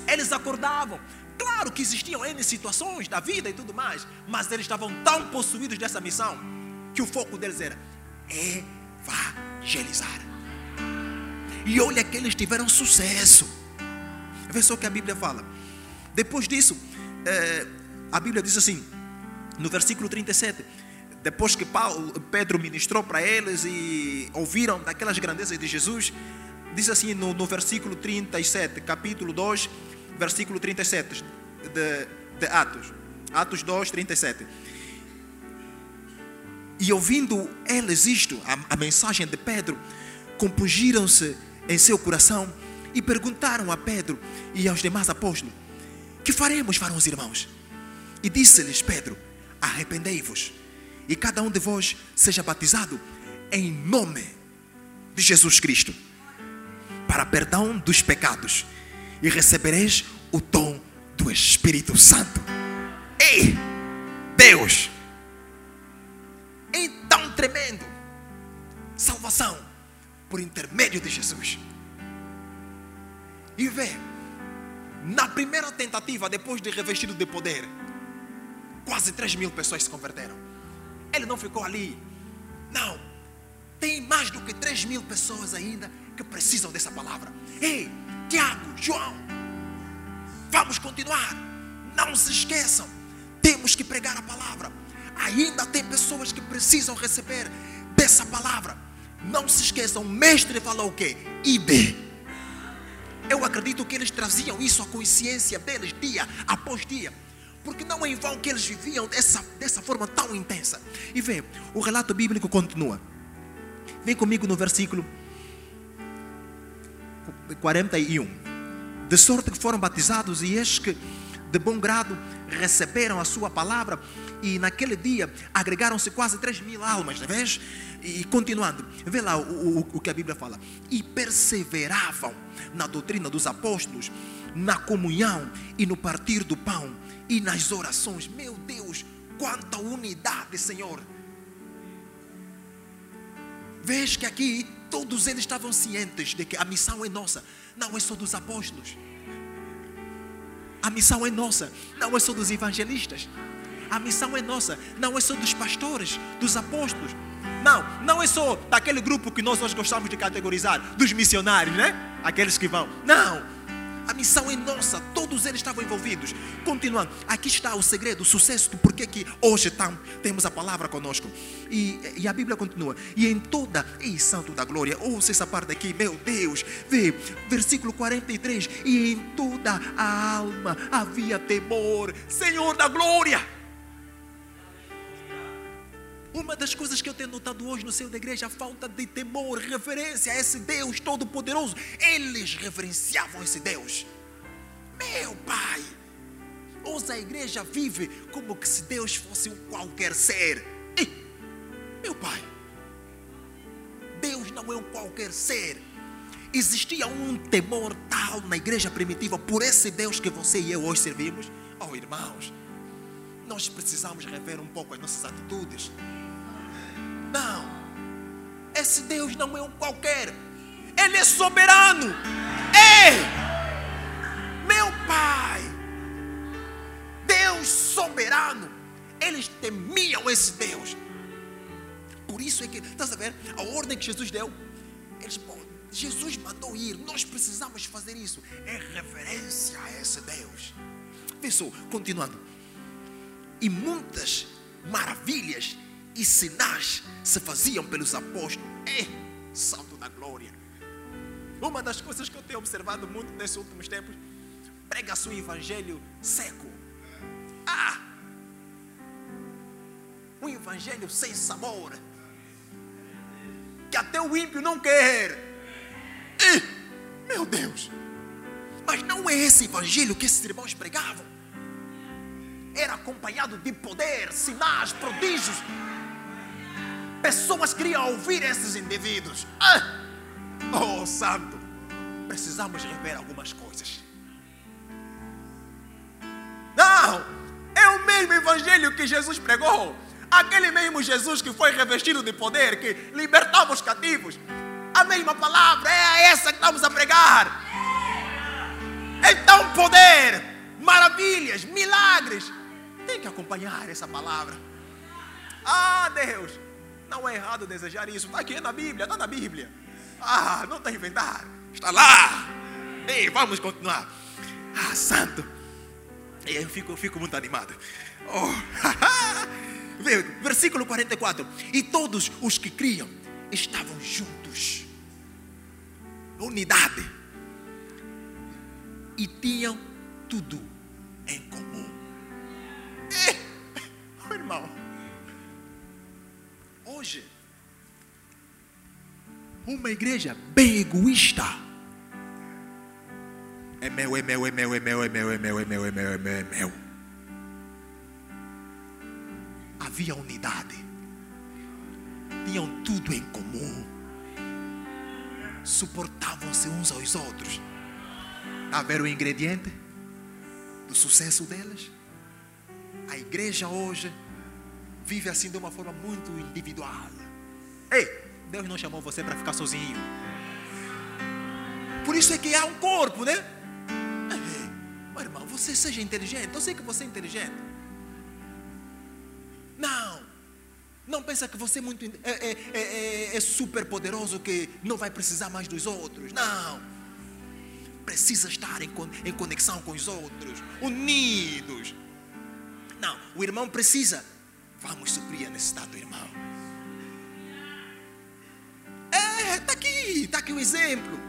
Eles acordavam. Claro que existiam N situações da vida e tudo mais, mas eles estavam tão possuídos dessa missão que o foco deles era evangelizar. E olha que eles tiveram sucesso. Vê só o que a Bíblia fala. Depois disso, é, a Bíblia diz assim, no versículo 37, depois que Paulo, Pedro ministrou para eles e ouviram daquelas grandezas de Jesus, diz assim no, no versículo 37, capítulo 2, versículo 37 de, de Atos, Atos 2, 37. E ouvindo eles isto, a, a mensagem de Pedro, compungiram-se em seu coração e perguntaram a Pedro e aos demais apóstolos: Que faremos para os irmãos? E disse-lhes Pedro: Arrependei-vos, e cada um de vós seja batizado em nome de Jesus Cristo, para perdão dos pecados, e recebereis o dom do Espírito Santo. Ei, Deus! Então tremendo, salvação por intermédio de Jesus. E vê, na primeira tentativa, depois de revestido de poder, quase 3 mil pessoas se converteram. Ele não ficou ali. Não. Tem mais do que 3 mil pessoas ainda que precisam dessa palavra. Ei, Tiago, João, vamos continuar. Não se esqueçam. Temos que pregar a palavra. Ainda tem pessoas que precisam receber dessa palavra. Não se esqueçam, o mestre falou o quê? Ide. Eu acredito que eles traziam isso à consciência deles dia após dia. Porque não é em vão que eles viviam dessa, dessa forma tão intensa. E vê, o relato bíblico continua. Vem comigo no versículo 41. De sorte que foram batizados e eis que de bom grado receberam a sua palavra e naquele dia agregaram-se quase 3 mil almas, não vês? E continuando, vê lá o, o, o que a Bíblia fala. E perseveravam na doutrina dos apóstolos, na comunhão e no partir do pão e nas orações. Meu Deus, quanta unidade, Senhor. Vês que aqui todos eles estavam cientes de que a missão é nossa, não é só dos apóstolos. A missão é nossa, não é só dos evangelistas. A missão é nossa, não é só dos pastores, dos apóstolos. Não, não é só daquele grupo que nós, nós gostamos de categorizar, dos missionários, né? Aqueles que vão. Não, a missão é nossa, todos eles estavam envolvidos. Continuando, aqui está o segredo, o sucesso do porquê que hoje tam, temos a palavra conosco. E, e a Bíblia continua. E em toda, e Santo da Glória, ouça essa parte aqui, meu Deus, vê, versículo 43. E em toda a alma havia temor, Senhor da Glória. Uma das coisas que eu tenho notado hoje no seio da igreja, a falta de temor, reverência a esse Deus todo-poderoso. Eles reverenciavam esse Deus. Meu Pai, hoje a igreja vive como que se Deus fosse um qualquer ser. Meu Pai, Deus não é um qualquer ser. Existia um temor tal na igreja primitiva por esse Deus que você e eu hoje servimos. Oh, irmãos, nós precisamos rever um pouco as nossas atitudes. Não. Esse Deus não é um qualquer. Ele é soberano. Ei! Meu Pai. Deus soberano. Eles temiam esse Deus. Por isso é que, estás a ver? A ordem que Jesus deu. Eles, pô, Jesus mandou ir. Nós precisamos fazer isso. É reverência a esse Deus. Só, continuando. E muitas maravilhas e sinais se faziam pelos apóstolos. É, salto da glória. Uma das coisas que eu tenho observado muito nesses últimos tempos, prega-se um evangelho seco, Ah! Um evangelho sem sabor. Que até o ímpio não quer. E, meu Deus! Mas não é esse evangelho que esses irmãos pregavam. Era acompanhado de poder, sinais, prodígios. Pessoas queriam ouvir esses indivíduos. Ah! Oh, Santo! Precisamos rever algumas coisas. Não! É o mesmo evangelho que Jesus pregou. Aquele mesmo Jesus que foi revestido de poder, que libertava os cativos. A mesma palavra é essa que estamos a pregar. Então, poder, maravilhas, milagres, tem que acompanhar essa palavra. Ah, Deus, não é errado desejar isso. Está aqui na Bíblia, está na Bíblia. Ah, não está a inventar. Está lá. Ei, vamos continuar. Ah, santo. Eu fico, fico muito animado. Oh, versículo 44. E todos os que criam estavam juntos. Unidade e tinham tudo uma igreja bem egoísta. É meu, é meu, é meu, é meu, é meu, é meu, é meu, é meu, é meu, é meu. Havia unidade. Tinham tudo em comum. Suportavam-se uns aos outros a ver o ingrediente do sucesso delas. A igreja hoje vive assim de uma forma muito individual. Ei, Deus não chamou você para ficar sozinho. Por isso é que há um corpo, né? Ei, meu irmão, você seja inteligente. Eu sei que você é inteligente. Não. Não pensa que você é muito é, é, é, é super poderoso que não vai precisar mais dos outros. Não precisa estar em, em conexão com os outros, unidos. Não, o irmão precisa. Vamos suprir a necessidade do irmão. Está aqui o exemplo.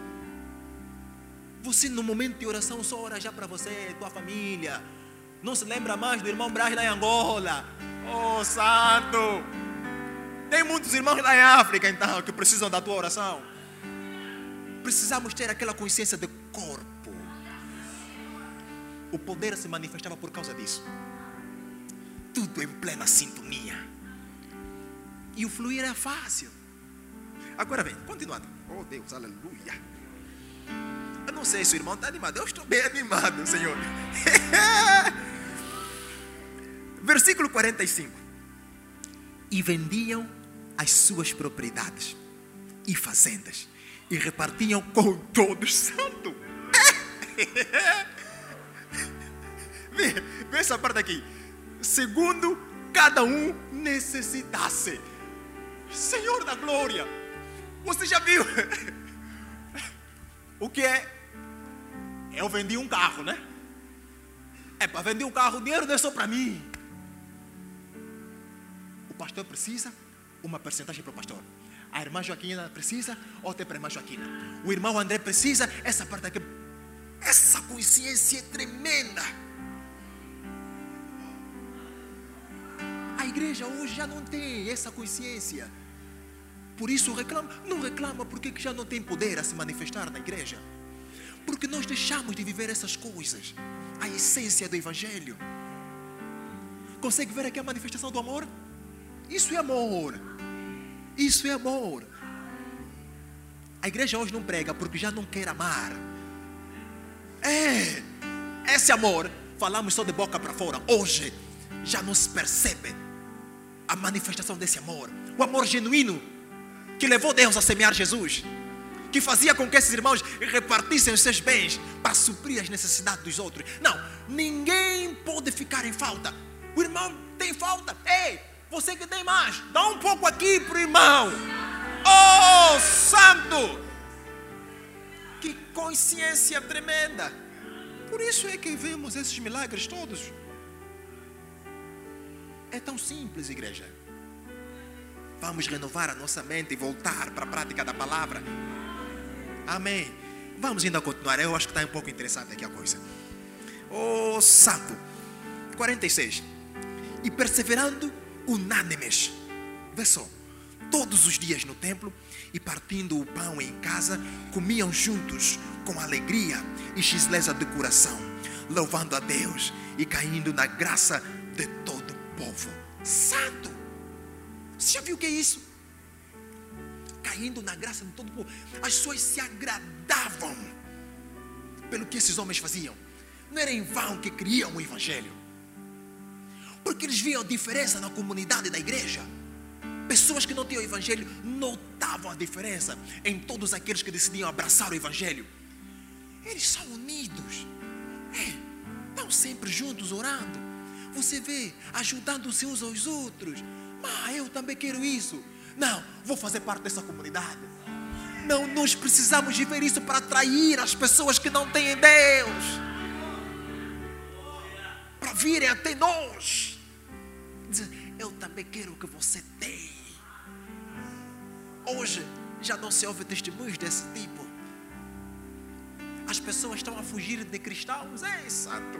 Você no momento de oração só ora já para você, tua família. Não se lembra mais do irmão Braz lá em Angola. Oh, santo! Tem muitos irmãos lá em África, então, que precisam da tua oração. Precisamos ter aquela consciência de corpo. O poder se manifestava por causa disso. Tudo em plena sintonia. E o fluir era fácil. Agora vem, continuando. Oh Deus, aleluia. Eu não sei se o irmão está animado. Eu estou bem animado, Senhor. Versículo 45. E vendiam as suas propriedades e fazendas e repartiam com todos. Santo! Vê, vê essa parte aqui. Segundo cada um necessitasse. Senhor da glória, você já viu? O que é? Eu vendi um carro, né? É para vender um carro, o dinheiro não é só para mim. O pastor precisa uma percentagem para o pastor. A irmã Joaquina precisa, outra para a irmã Joaquina. O irmão André precisa, essa parte aqui. Essa consciência é tremenda. A igreja hoje já não tem essa consciência. Por isso reclama, não reclama porque já não tem poder a se manifestar na igreja. Porque nós deixamos de viver essas coisas. A essência do Evangelho. Consegue ver aqui a manifestação do amor? Isso é amor. Isso é amor. A igreja hoje não prega porque já não quer amar. É, esse amor, falamos só de boca para fora. Hoje já não se percebe a manifestação desse amor. O amor genuíno que levou Deus a semear Jesus. Que fazia com que esses irmãos repartissem os seus bens para suprir as necessidades dos outros. Não, ninguém pode ficar em falta. O irmão tem falta. Ei, você que tem mais, dá um pouco aqui para o irmão. Oh, santo! Que consciência tremenda. Por isso é que vemos esses milagres todos. É tão simples, igreja. Vamos renovar a nossa mente e voltar para a prática da palavra. Amém. Vamos ainda continuar. Eu acho que está um pouco interessante aqui a coisa. Oh, santo. 46. E perseverando unânimes. Vê só. Todos os dias no templo e partindo o pão em casa, comiam juntos com alegria e xileza de coração, louvando a Deus e caindo na graça de todo o povo santo. Você já viu o que é isso? Caindo na graça de todo o povo. As pessoas se agradavam pelo que esses homens faziam. Não era em vão que criam o Evangelho. Porque eles viam a diferença na comunidade da igreja. Pessoas que não tinham o Evangelho notavam a diferença em todos aqueles que decidiam abraçar o Evangelho. Eles são unidos. É, estão sempre juntos orando. Você vê, ajudando-se uns aos outros. Ah, eu também quero isso. Não, vou fazer parte dessa comunidade. Não, nós precisamos de ver isso para atrair as pessoas que não têm Deus. Para virem até nós. Eu também quero o que você tem. Hoje já não se ouve testemunhos desse tipo. As pessoas estão a fugir de cristãos. Ei, santo.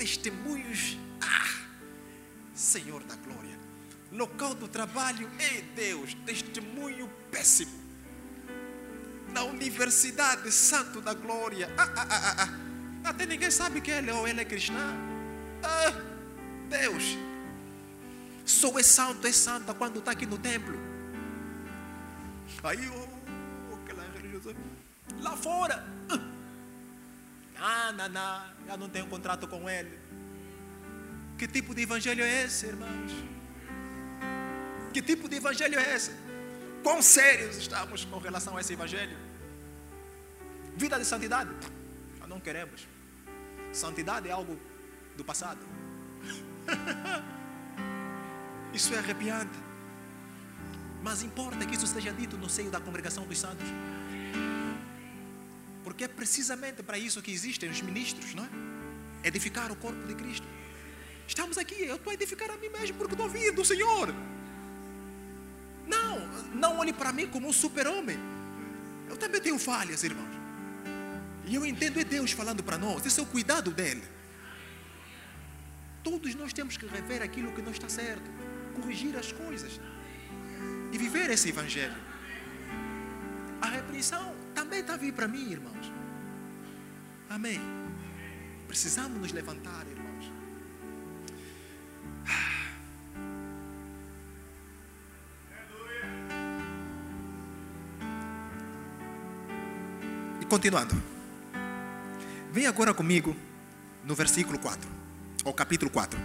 Testemunhos. Ah, Senhor da glória. Local do trabalho. Ei, Deus. Testemunho péssimo. Na universidade, Santo da glória. Ah, ah, ah, ah. Até ninguém sabe que ele ou ele é cristã. Ah, Deus. Só é santo, é santa quando está aqui no templo. Aí, oh, aquela religiosa. Lá fora. Ah, não, não, eu não tenho contrato com ele. Que tipo de evangelho é esse, irmãos? Que tipo de evangelho é esse? Quão sérios estamos com relação a esse evangelho? Vida de santidade? Nós não queremos. Santidade é algo do passado. Isso é arrepiante. Mas importa que isso seja dito no seio da congregação dos santos. Porque é precisamente para isso que existem os ministros, não é? Edificar o corpo de Cristo. Estamos aqui, eu estou a edificar a mim mesmo porque estou ouvindo o Senhor. Não, não olhe para mim como um super-homem. Eu também tenho falhas, irmãos. E eu entendo é Deus falando para nós, esse é o cuidado dele. Todos nós temos que rever aquilo que não está certo, corrigir as coisas e viver esse evangelho. A repreensão também está vir para mim, irmãos. Amém. Precisamos nos levantar, irmãos. E continuando. Vem agora comigo no versículo 4, ou capítulo 4.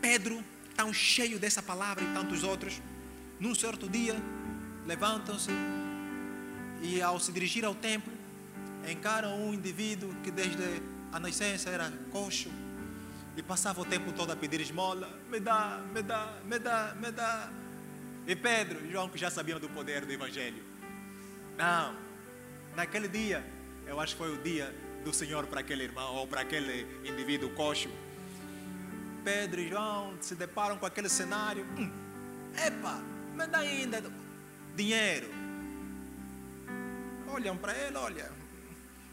Pedro, tão cheio dessa palavra e tantos outros, num certo dia, levantam-se e, ao se dirigir ao templo, encaram um indivíduo que desde a nascença era coxo e passava o tempo todo a pedir esmola: me dá, me dá, me dá, me dá. E Pedro e João, que já sabiam do poder do Evangelho, não, naquele dia, eu acho que foi o dia do Senhor para aquele irmão ou para aquele indivíduo coxo. Pedro e João se deparam com aquele cenário. Hum, epa, dá ainda dinheiro. Olham para ele, olha,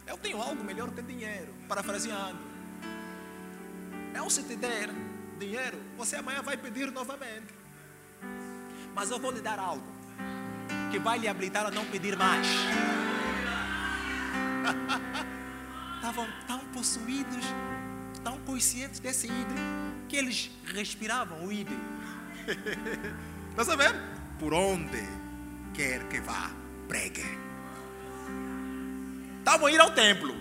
eu tenho algo melhor que dinheiro, parafraseando. Eu se te der dinheiro, você amanhã vai pedir novamente. Mas eu vou lhe dar algo que vai lhe habilitar a não pedir mais. Estavam tão possuídos, tão conscientes desse ídolo, que eles respiravam o ídolo. Está sabendo? Por onde quer que vá, pregue. Estavam a ir ao templo.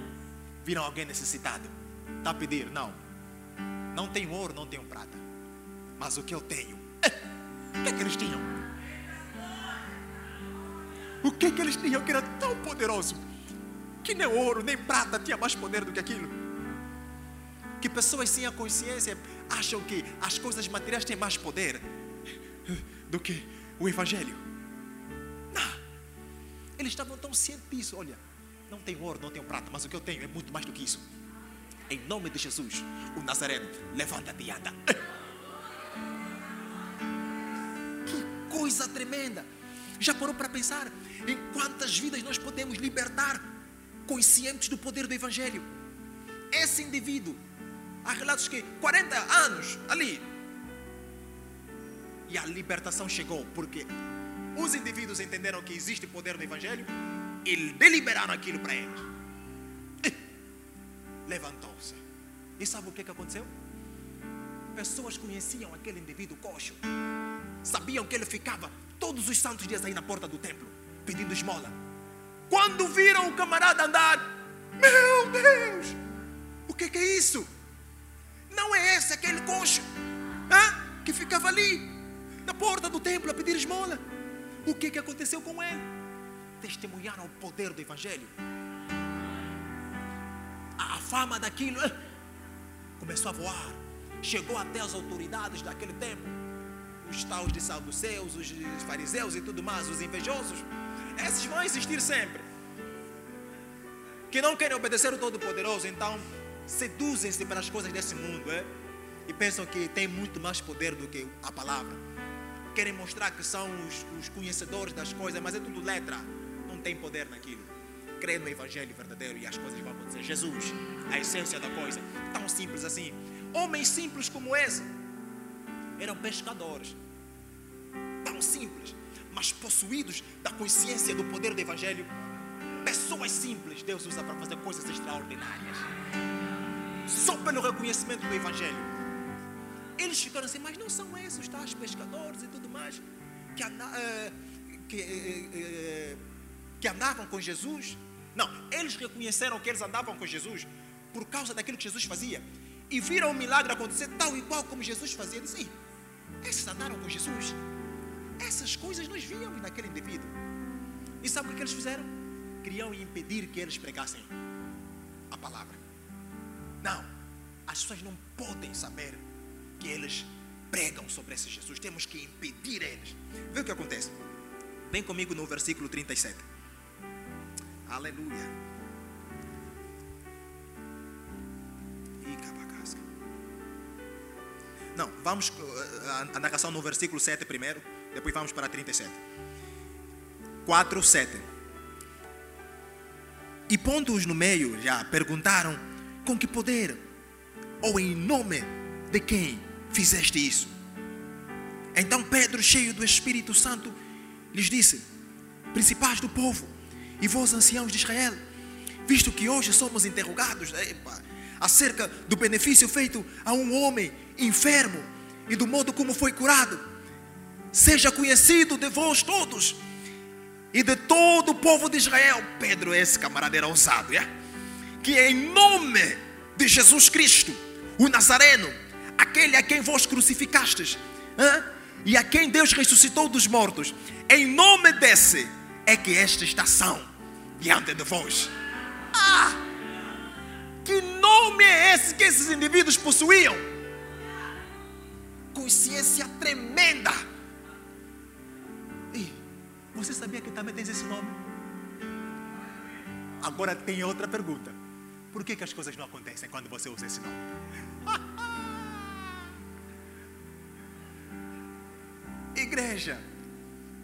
Viram alguém necessitado. Está a pedir? Não. Não tenho ouro, não tenho prata. Mas o que eu tenho? O que é que eles tinham? O que é que eles tinham que era tão poderoso? Que nem ouro, nem prata tinha mais poder do que aquilo. Que pessoas sem a consciência acham que as coisas materiais têm mais poder do que o Evangelho. Não. Eles estavam tão cientes disso. Olha, não tenho ouro, não tenho prata, mas o que eu tenho é muito mais do que isso. Em nome de Jesus, o Nazareno, levanta-te e anda. Que coisa tremenda. Já parou para pensar? Em quantas vidas nós podemos libertar conscientes do poder do Evangelho? Esse indivíduo, há relatos que 40 anos ali, e a libertação chegou, porque os indivíduos entenderam que existe poder no Evangelho e deliberaram aquilo para eles. Levantou-se. E sabe o que, que aconteceu? Pessoas conheciam aquele indivíduo coxo, sabiam que ele ficava todos os santos dias aí na porta do templo, pedindo esmola. Quando viram o camarada andar, meu Deus, o que, que é isso? Não é esse aquele coxo hein? que ficava ali na porta do templo a pedir esmola. O que, que aconteceu com ele? Testemunharam o poder do Evangelho. A fama daquilo eh, começou a voar. Chegou até as autoridades daquele tempo. Os taus de saduceus, os fariseus e tudo mais, os invejosos. Esses vão existir sempre. Que não querem obedecer o Todo-Poderoso, então seduzem-se pelas coisas desse mundo. É? E pensam que tem muito mais poder do que a palavra querem mostrar que são os, os conhecedores das coisas, mas é tudo letra, não tem poder naquilo. Crê no Evangelho verdadeiro e as coisas vão acontecer. Jesus, a essência da coisa, tão simples assim. Homens simples como esse eram pescadores, tão simples, mas possuídos da consciência do poder do Evangelho. Pessoas simples, Deus usa para fazer coisas extraordinárias, só pelo reconhecimento do Evangelho. Eles ficaram assim, mas não são esses tais pescadores e tudo mais que, uh, que, uh, que andavam com Jesus. Não, eles reconheceram que eles andavam com Jesus por causa daquilo que Jesus fazia e viram o milagre acontecer tal e qual como Jesus fazia. Dizem, esses andaram com Jesus. Essas coisas nós víamos naquele indivíduo. E sabe o que eles fizeram? Queriam impedir que eles pregassem a palavra. Não, as pessoas não podem saber que eles pregam sobre esse Jesus. Temos que impedir eles. Vê o que acontece. Vem comigo no versículo 37. Aleluia. Não, vamos a, a narração no versículo 7 primeiro, depois vamos para 37. 4, 7. E pondo-os no meio, já perguntaram com que poder ou em nome de quem fizeste isso? Então Pedro, cheio do Espírito Santo, lhes disse: Principais do povo e vós, anciãos de Israel, visto que hoje somos interrogados epa, acerca do benefício feito a um homem enfermo e do modo como foi curado, seja conhecido de vós todos e de todo o povo de Israel. Pedro, esse camarada era ousado, é? que em nome de Jesus Cristo, o Nazareno, aquele a quem vós crucificastes, e a quem Deus ressuscitou dos mortos, em nome desse é que esta estação diante de vós. Ah! Que nome é esse que esses indivíduos possuíam? Consciência tremenda. E você sabia que também tem esse nome? Agora tem outra pergunta. Por que, que as coisas não acontecem quando você usa esse nome? Igreja,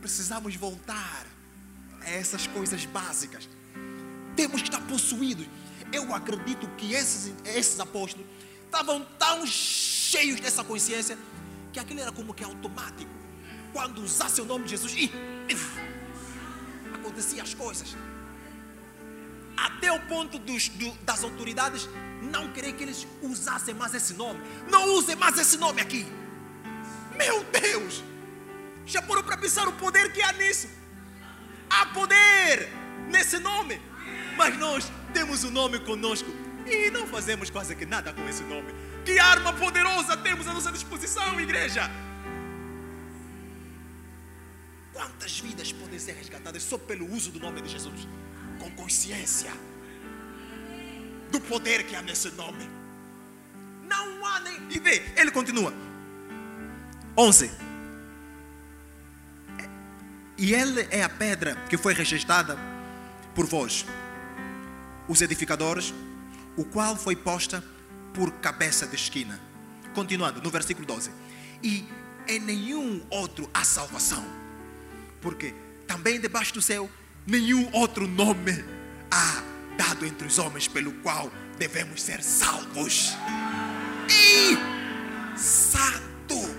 precisamos voltar a essas coisas básicas. Temos que estar possuídos. Eu acredito que esses, esses apóstolos estavam tão cheios dessa consciência que aquilo era como que automático. Quando usasse o nome de Jesus, e, acontecia as coisas. Até o ponto dos, do, das autoridades não querer que eles usassem mais esse nome. Não usem mais esse nome aqui. Meu Deus! Já parou para pensar o poder que há nisso? Há poder nesse nome. Mas nós temos o um nome conosco e não fazemos quase que nada com esse nome. Que arma poderosa temos à nossa disposição, igreja? Quantas vidas podem ser resgatadas só pelo uso do nome de Jesus? Com consciência do poder que há nesse nome. Não há nem. E vê, ele continua. 11. E ele é a pedra que foi rejeitada por vós, os edificadores, o qual foi posta por cabeça de esquina. Continuando, no versículo 12. E em nenhum outro há salvação, porque também debaixo do céu nenhum outro nome há dado entre os homens pelo qual devemos ser salvos. E santo,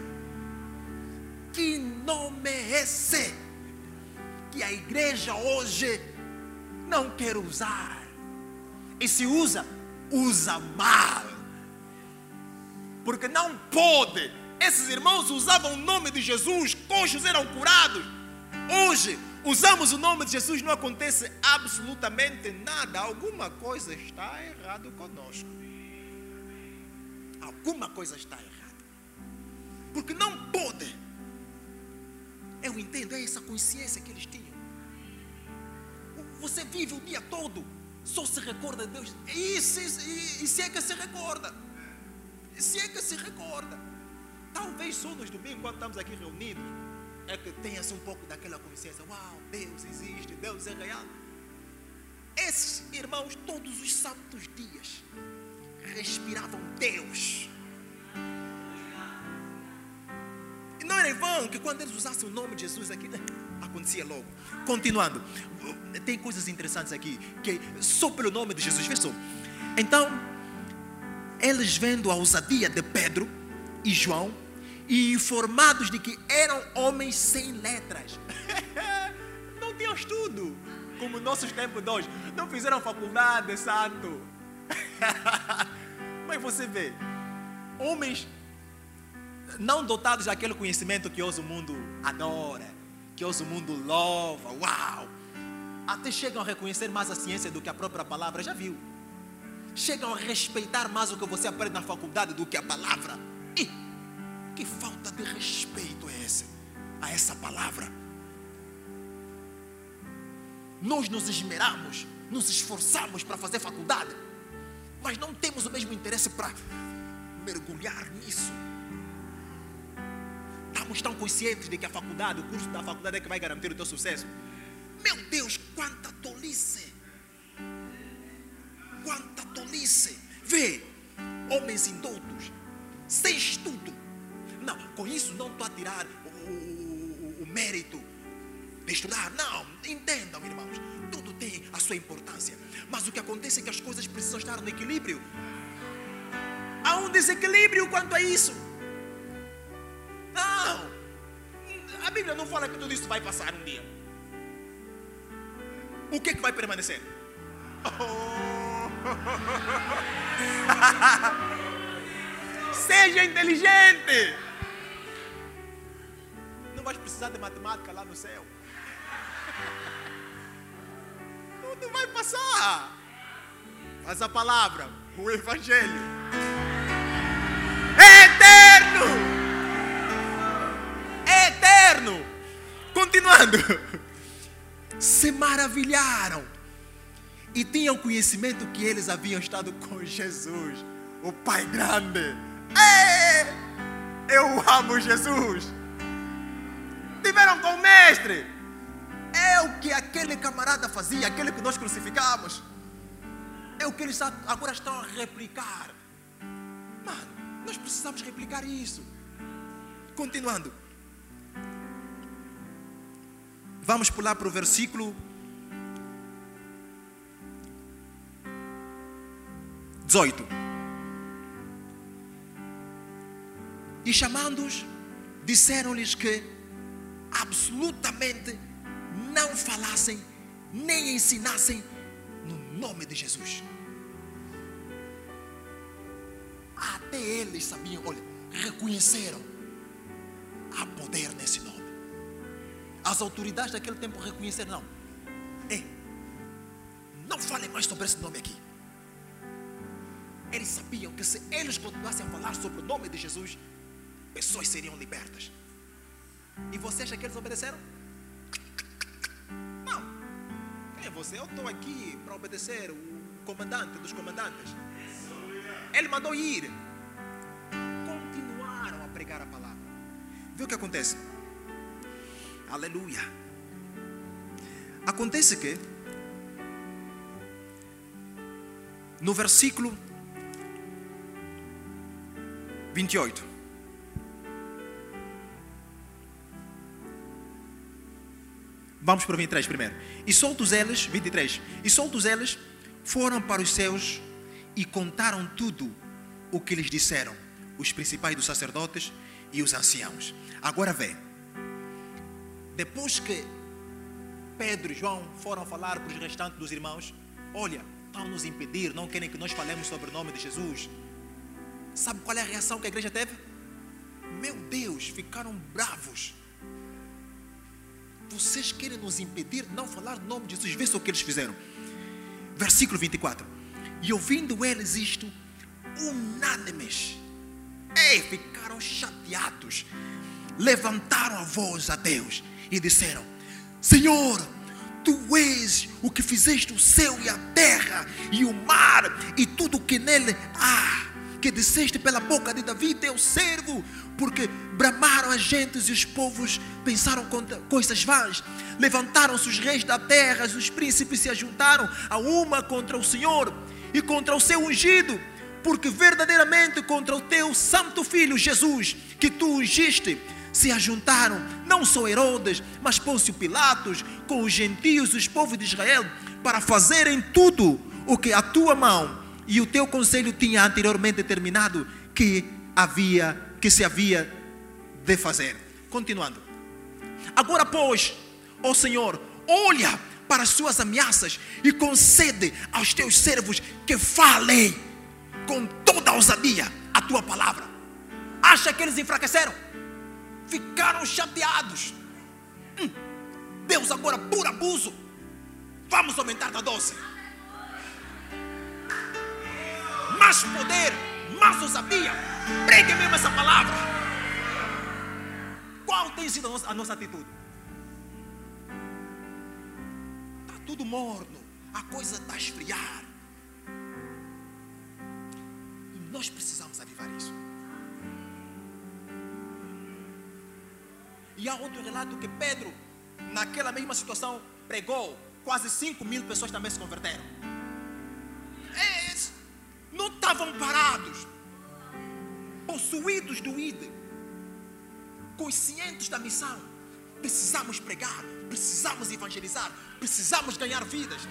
que nome é esse que a igreja hoje não quer usar? E se usa, usa mal. Porque não pode. Esses irmãos usavam o nome de Jesus, coxos eram curados. Hoje, usamos o nome de Jesus, não acontece absolutamente nada. Alguma coisa está errado conosco. Alguma coisa está errada. Porque não pode. Eu entendo, é essa consciência que eles tinham. Você vive o dia todo, só se recorda de Deus. E se, e, e se é que se recorda? Se é que se recorda. Talvez só nos domingos, quando estamos aqui reunidos, é que tenha-se um pouco daquela consciência: Uau, Deus existe, Deus é real. Esses irmãos, todos os santos dias, respiravam Deus. Vão que quando eles usassem o nome de Jesus aqui, né, acontecia logo. Continuando, tem coisas interessantes aqui, que só pelo nome de Jesus, só. Então, eles vendo a ousadia de Pedro e João, e informados de que eram homens sem letras, não tinham estudo, como nossos tempos de hoje, não fizeram faculdade, santo. Mas você vê, homens não dotados daquele conhecimento que hoje o mundo adora, que hoje o mundo louva, uau! Até chegam a reconhecer mais a ciência do que a própria palavra, já viu? Chegam a respeitar mais o que você aprende na faculdade do que a palavra. E que falta de respeito é esse a essa palavra? Nós nos esmeramos, nos esforçamos para fazer faculdade, mas não temos o mesmo interesse para mergulhar nisso. Estamos tão conscientes de que a faculdade, o curso da faculdade é que vai garantir o teu sucesso. Meu Deus, quanta tolice! Quanta tolice! Vê, homens indoutos, sem estudo. Não, com isso não estou a tirar o, o, o mérito de estudar. Não, entendam, irmãos. Tudo tem a sua importância. Mas o que acontece é que as coisas precisam estar no equilíbrio. Há um desequilíbrio quanto a isso. Não. A Bíblia não fala que tudo isso vai passar um dia. O que, que vai permanecer? Seja inteligente. Não vais precisar de matemática lá no céu. Tudo vai passar. Mas a palavra, o Evangelho, Continuando. Se maravilharam e tinham conhecimento que eles haviam estado com Jesus, o Pai grande. Ei, eu amo Jesus. Tiveram com o mestre. É o que aquele camarada fazia, aquele que nós crucificamos. É o que eles agora estão a replicar. Mano, nós precisamos replicar isso. Continuando. Vamos pular para o versículo 18. E chamando-os, disseram-lhes que absolutamente não falassem nem ensinassem no nome de Jesus. Até eles sabiam, olha, reconheceram há poder nesse nome. As autoridades daquele tempo reconheceram, não. Ei, não falem mais sobre esse nome aqui. Eles sabiam que se eles continuassem a falar sobre o nome de Jesus, pessoas seriam libertas. E você acha que eles obedeceram? Não. Quem é você? Eu estou aqui para obedecer o comandante dos comandantes. Ele mandou ir. Continuaram a pregar a palavra. Vê o que acontece? Aleluia. Acontece que no versículo 28 Vamos para o 23 primeiro. E soltos eles, 23. E soltos eles foram para os céus e contaram tudo o que lhes disseram os principais dos sacerdotes e os anciãos. Agora vê. Depois que Pedro e João foram falar para os restantes dos irmãos, olha, estão nos impedir, não querem que nós falemos sobre o nome de Jesus. Sabe qual é a reação que a igreja teve? Meu Deus, ficaram bravos. Vocês querem nos impedir de não falar o nome de Jesus? Vê só o que eles fizeram. Versículo 24. E ouvindo eles isto, unânimes, ei, ficaram chateados, levantaram a voz a Deus e disseram: Senhor, tu és o que fizeste o céu e a terra e o mar e tudo o que nele há, que disseste pela boca de Davi, teu servo, porque bramaram as gentes e os povos pensaram coisas vãs. Levantaram-se os reis da terra, os príncipes se ajuntaram a uma contra o Senhor e contra o seu ungido, porque verdadeiramente contra o teu santo filho Jesus, que tu ungiste, se ajuntaram não só Herodes, mas Pôncio Pilatos, com os gentios os povos de Israel, para fazerem tudo o que a tua mão e o teu conselho tinha anteriormente determinado que havia que se havia de fazer. Continuando. Agora, pois, ó Senhor, olha para as suas ameaças e concede aos teus servos que falem com toda ousadia a tua palavra. Acha que eles enfraqueceram? Ficaram chateados. Hum, Deus agora por abuso. Vamos aumentar da doce. Mais poder, mais ousadia. Pregue mesmo essa palavra. Qual tem sido a nossa, a nossa atitude? Está tudo morno. A coisa está a esfriar. E nós precisamos avivar isso. E há outro relato que Pedro, naquela mesma situação, pregou. Quase 5 mil pessoas também se converteram. Eles não estavam parados possuídos do ID, conscientes da missão, precisamos pregar, precisamos evangelizar, precisamos ganhar vidas,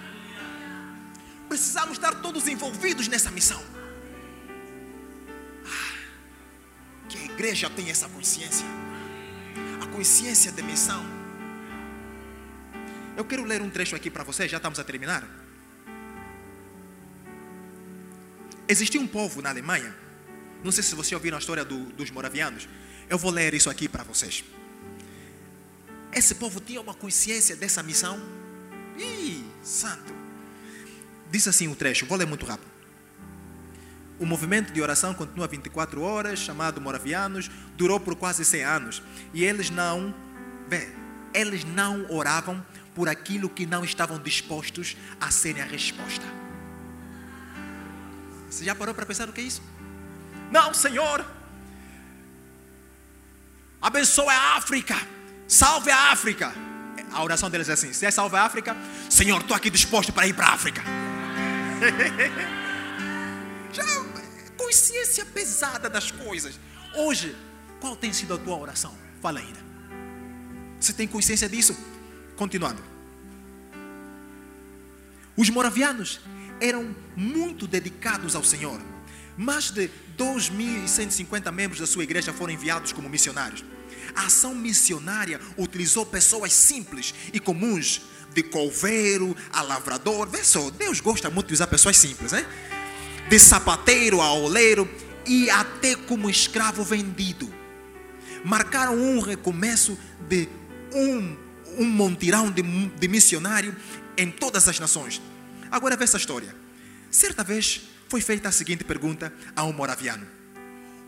precisamos estar todos envolvidos nessa missão. Ah, que a igreja tenha essa consciência, consciência de missão. Eu quero ler um trecho aqui para vocês, já estamos a terminar. Existia um povo na Alemanha não sei se você ouviram a história do, dos moravianos. Eu vou ler isso aqui para vocês. Esse povo tinha uma consciência dessa missão. Ih, santo. Diz assim o trecho, vou ler muito rápido. O movimento de oração continua 24 horas, chamado Moravianos, durou por quase 100 anos. E eles não, bem, eles não oravam por aquilo que não estavam dispostos a serem a resposta. Você já parou para pensar o que é isso? Não, Senhor. Abençoe a África. Salve a África. A oração deles é assim: se é salve a África, Senhor, estou aqui disposto para ir para a África. Já consciência pesada das coisas. Hoje, qual tem sido a tua oração? Fala ainda. Você tem consciência disso? Continuando. Os moravianos eram muito dedicados ao Senhor. Mais de 2.150 membros da sua igreja foram enviados como missionários. A ação missionária utilizou pessoas simples e comuns, de couveiro a lavrador. Vê só, Deus gosta muito de usar pessoas simples, né? De sapateiro a oleiro e até como escravo vendido. Marcaram um recomeço de um, um montirão de, de missionário em todas as nações. Agora vê essa história. Certa vez, foi feita a seguinte pergunta a um moraviano: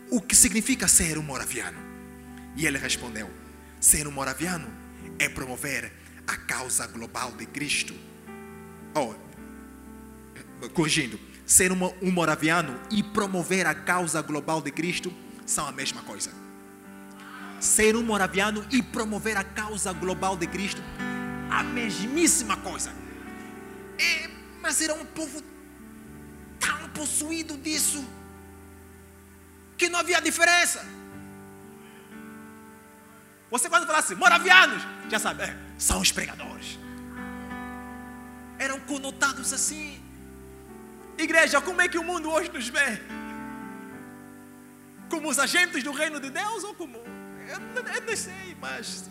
O que significa ser um moraviano? E ele respondeu: Ser um moraviano é promover a causa global de Cristo. Oh, corrigindo, ser um, moraviano e promover a causa global de Cristo são a mesma coisa. Ser um moraviano e promover a causa global de Cristo, a mesmíssima coisa. É, mas era um povo tão possuído disso que não havia diferença. Você quando fala assim, moravianos, já sabe, é, são os pregadores. Eram conotados assim. Igreja, como é que o mundo hoje nos vê? Como os agentes do reino de Deus ou como? Eu, eu não sei, mas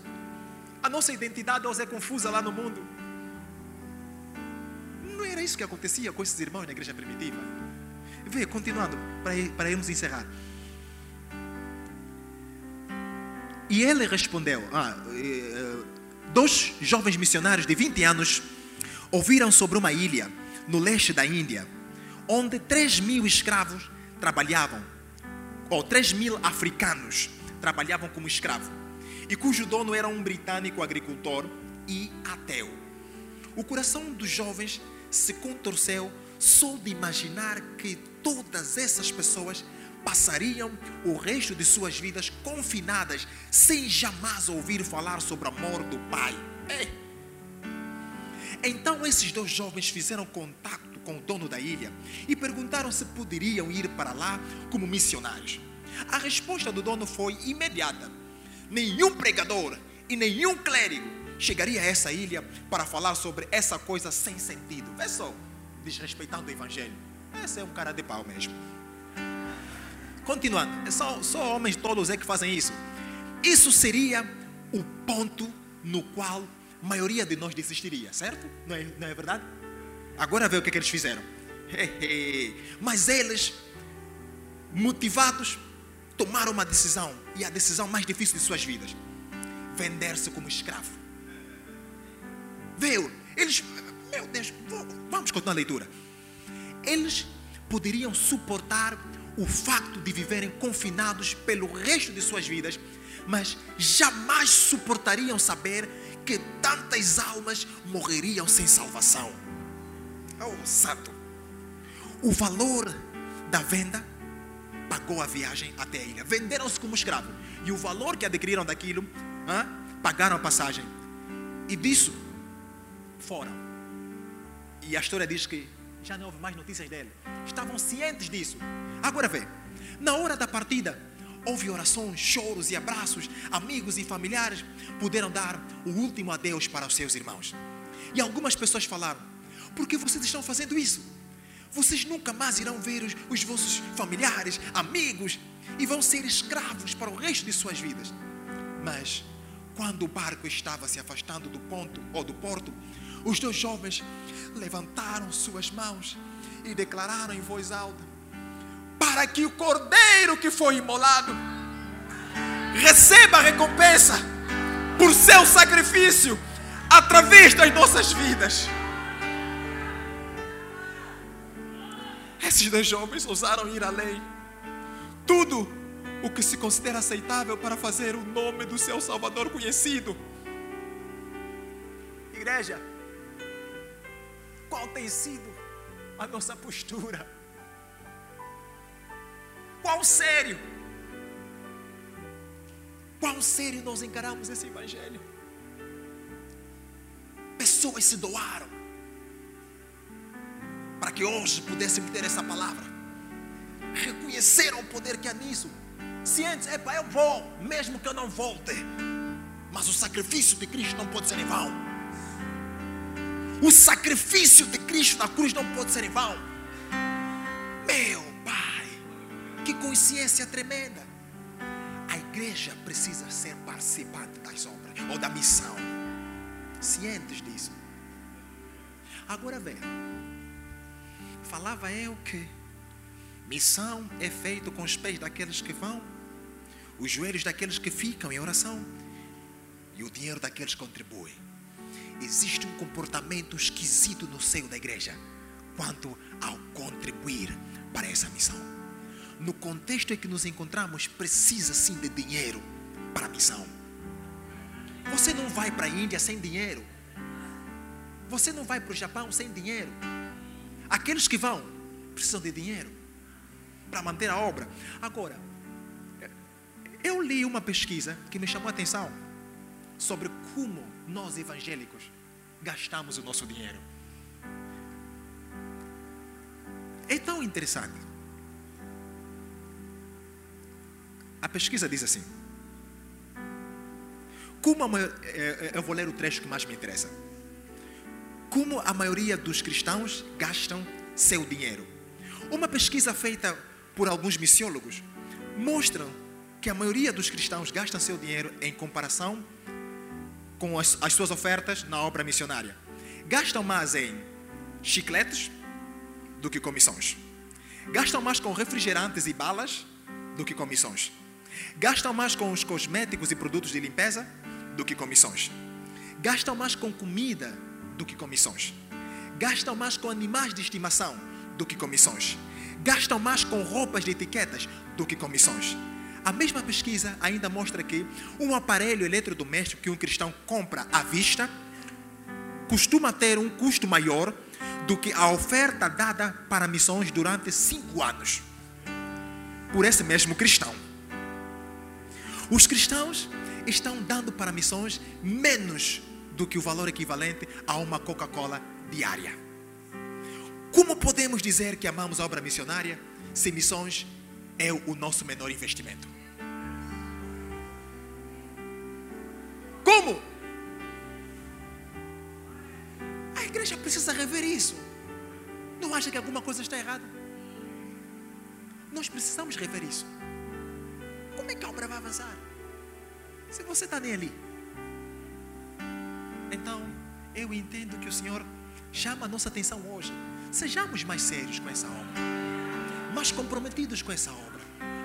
a nossa identidade hoje é confusa lá no mundo. Não era isso que acontecia com esses irmãos na igreja primitiva. Vê, continuando, para, para irmos encerrar. E ele respondeu: ah, eh, dois jovens missionários de 20 anos ouviram sobre uma ilha no leste da Índia, onde 3 mil escravos trabalhavam, ou 3 mil africanos trabalhavam como escravos, e cujo dono era um britânico agricultor e ateu. O coração dos jovens se contorceu só de imaginar que todas essas pessoas passariam o resto de suas vidas confinadas, sem jamais ouvir falar sobre a morte do pai. Ei. Então esses dois jovens fizeram contato com o dono da ilha e perguntaram se poderiam ir para lá como missionários. A resposta do dono foi imediata: nenhum pregador e nenhum clérigo chegaria a essa ilha para falar sobre essa coisa sem sentido. Vê só, desrespeitando o evangelho. Esse é um cara de pau mesmo. Continuando, é só, só homens tolos é que fazem isso. Isso seria o ponto no qual a maioria de nós desistiria, certo? Não é, não é verdade? Agora vê o que, é que eles fizeram. Mas eles, motivados, tomaram uma decisão, e a decisão mais difícil de suas vidas: vender-se como escravo. Veio, eles, meu Deus, vamos continuar a leitura. Eles poderiam suportar o facto de viverem confinados pelo resto de suas vidas, mas jamais suportariam saber que tantas almas morreriam sem salvação. Oh, santo! O valor da venda pagou a viagem até a ilha. Venderam-se como escravo. E o valor que adquiriram daquilo, pagaram a passagem. E disso foram. E a história diz que já não houve mais notícias dele. Estavam cientes disso. Agora vê, na hora da partida, houve orações, choros e abraços. Amigos e familiares puderam dar o último adeus para os seus irmãos. E algumas pessoas falaram: por que vocês estão fazendo isso? Vocês nunca mais irão ver os, os vossos familiares, amigos, e vão ser escravos para o resto de suas vidas. Mas, quando o barco estava se afastando do ponto ou do porto, os dois jovens levantaram suas mãos e declararam em voz alta: Para que o cordeiro que foi imolado receba a recompensa por seu sacrifício através das nossas vidas. Esses dois jovens ousaram ir além. Tudo o que se considera aceitável para fazer o nome do seu Salvador conhecido. Igreja, qual tem sido a nossa postura? Qual sério? Qual sério nós encaramos esse Evangelho? Pessoas se doaram para que hoje pudéssemos ter essa palavra. Reconheceram o poder que há nisso. Cientes, epa, eu vou, mesmo que eu não volte. Mas o sacrifício de Cristo não pode ser em vão. O sacrifício de Cristo na cruz não pode ser em vão. Meu Pai, que consciência tremenda. A igreja precisa ser participante das obras ou da missão. Cientes disso. Agora veja. Falava eu que missão é feito com os pés daqueles que vão, os joelhos daqueles que ficam em oração e o dinheiro daqueles que contribuem existe um comportamento esquisito no seio da igreja quanto ao contribuir para essa missão. No contexto em que nos encontramos, precisa sim de dinheiro para a missão. Você não vai para a Índia sem dinheiro. Você não vai para o Japão sem dinheiro. Aqueles que vão precisam de dinheiro para manter a obra. Agora, eu li uma pesquisa que me chamou a atenção sobre como nós evangélicos gastamos o nosso dinheiro. É tão interessante. A pesquisa diz assim: Como é, é, eu vou ler o trecho que mais me interessa. Como a maioria dos cristãos gastam seu dinheiro. Uma pesquisa feita por alguns missiólogos mostra que a maioria dos cristãos gastam seu dinheiro em comparação com as, as suas ofertas na obra missionária. Gastam mais em chicletes do que com missões. Gastam mais com refrigerantes e balas do que com missões. Gastam mais com os cosméticos e produtos de limpeza do que com missões. Gastam mais com comida do que com missões. Gastam mais com animais de estimação do que com missões. Gastam mais com roupas de etiquetas do que com missões. A mesma pesquisa ainda mostra que um aparelho eletrodoméstico que um cristão compra à vista costuma ter um custo maior do que a oferta dada para missões durante cinco anos por esse mesmo cristão. Os cristãos estão dando para missões menos do que o valor equivalente a uma Coca-Cola diária. Como podemos dizer que amamos a obra missionária se missões é o nosso menor investimento? Como? A igreja precisa rever isso. Não acha que alguma coisa está errada? Nós precisamos rever isso. Como é que a obra vai avançar? Se você está nem ali. Então, eu entendo que o Senhor chama a nossa atenção hoje. Sejamos mais sérios com essa obra, mais comprometidos com essa obra,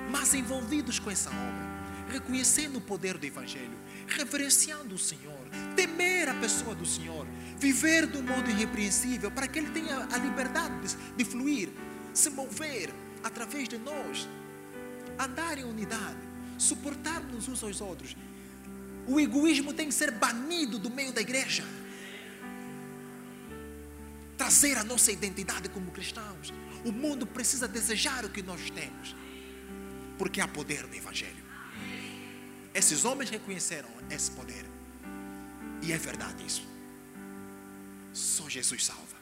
mais envolvidos com essa obra, reconhecendo o poder do Evangelho, reverenciando o Senhor, temer a pessoa do Senhor, viver um modo irrepreensível para que Ele tenha a liberdade de, fluir, se mover através de nós, andar em unidade, suportar-nos uns aos outros. O egoísmo tem que ser banido do meio da igreja. Trazer a nossa identidade como cristãos. O mundo precisa desejar o que nós temos, porque há poder no Evangelho. Esses homens reconheceram esse poder, e é verdade isso. Só Jesus salva,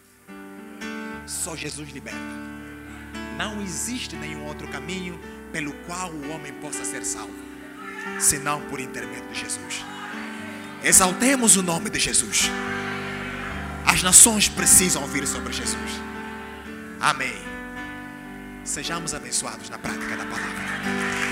só Jesus liberta. Não existe nenhum outro caminho pelo qual o homem possa ser salvo, senão por intermédio de Jesus. Exaltemos o nome de Jesus. As nações precisam ouvir sobre Jesus. Amém. Sejamos abençoados na prática da palavra.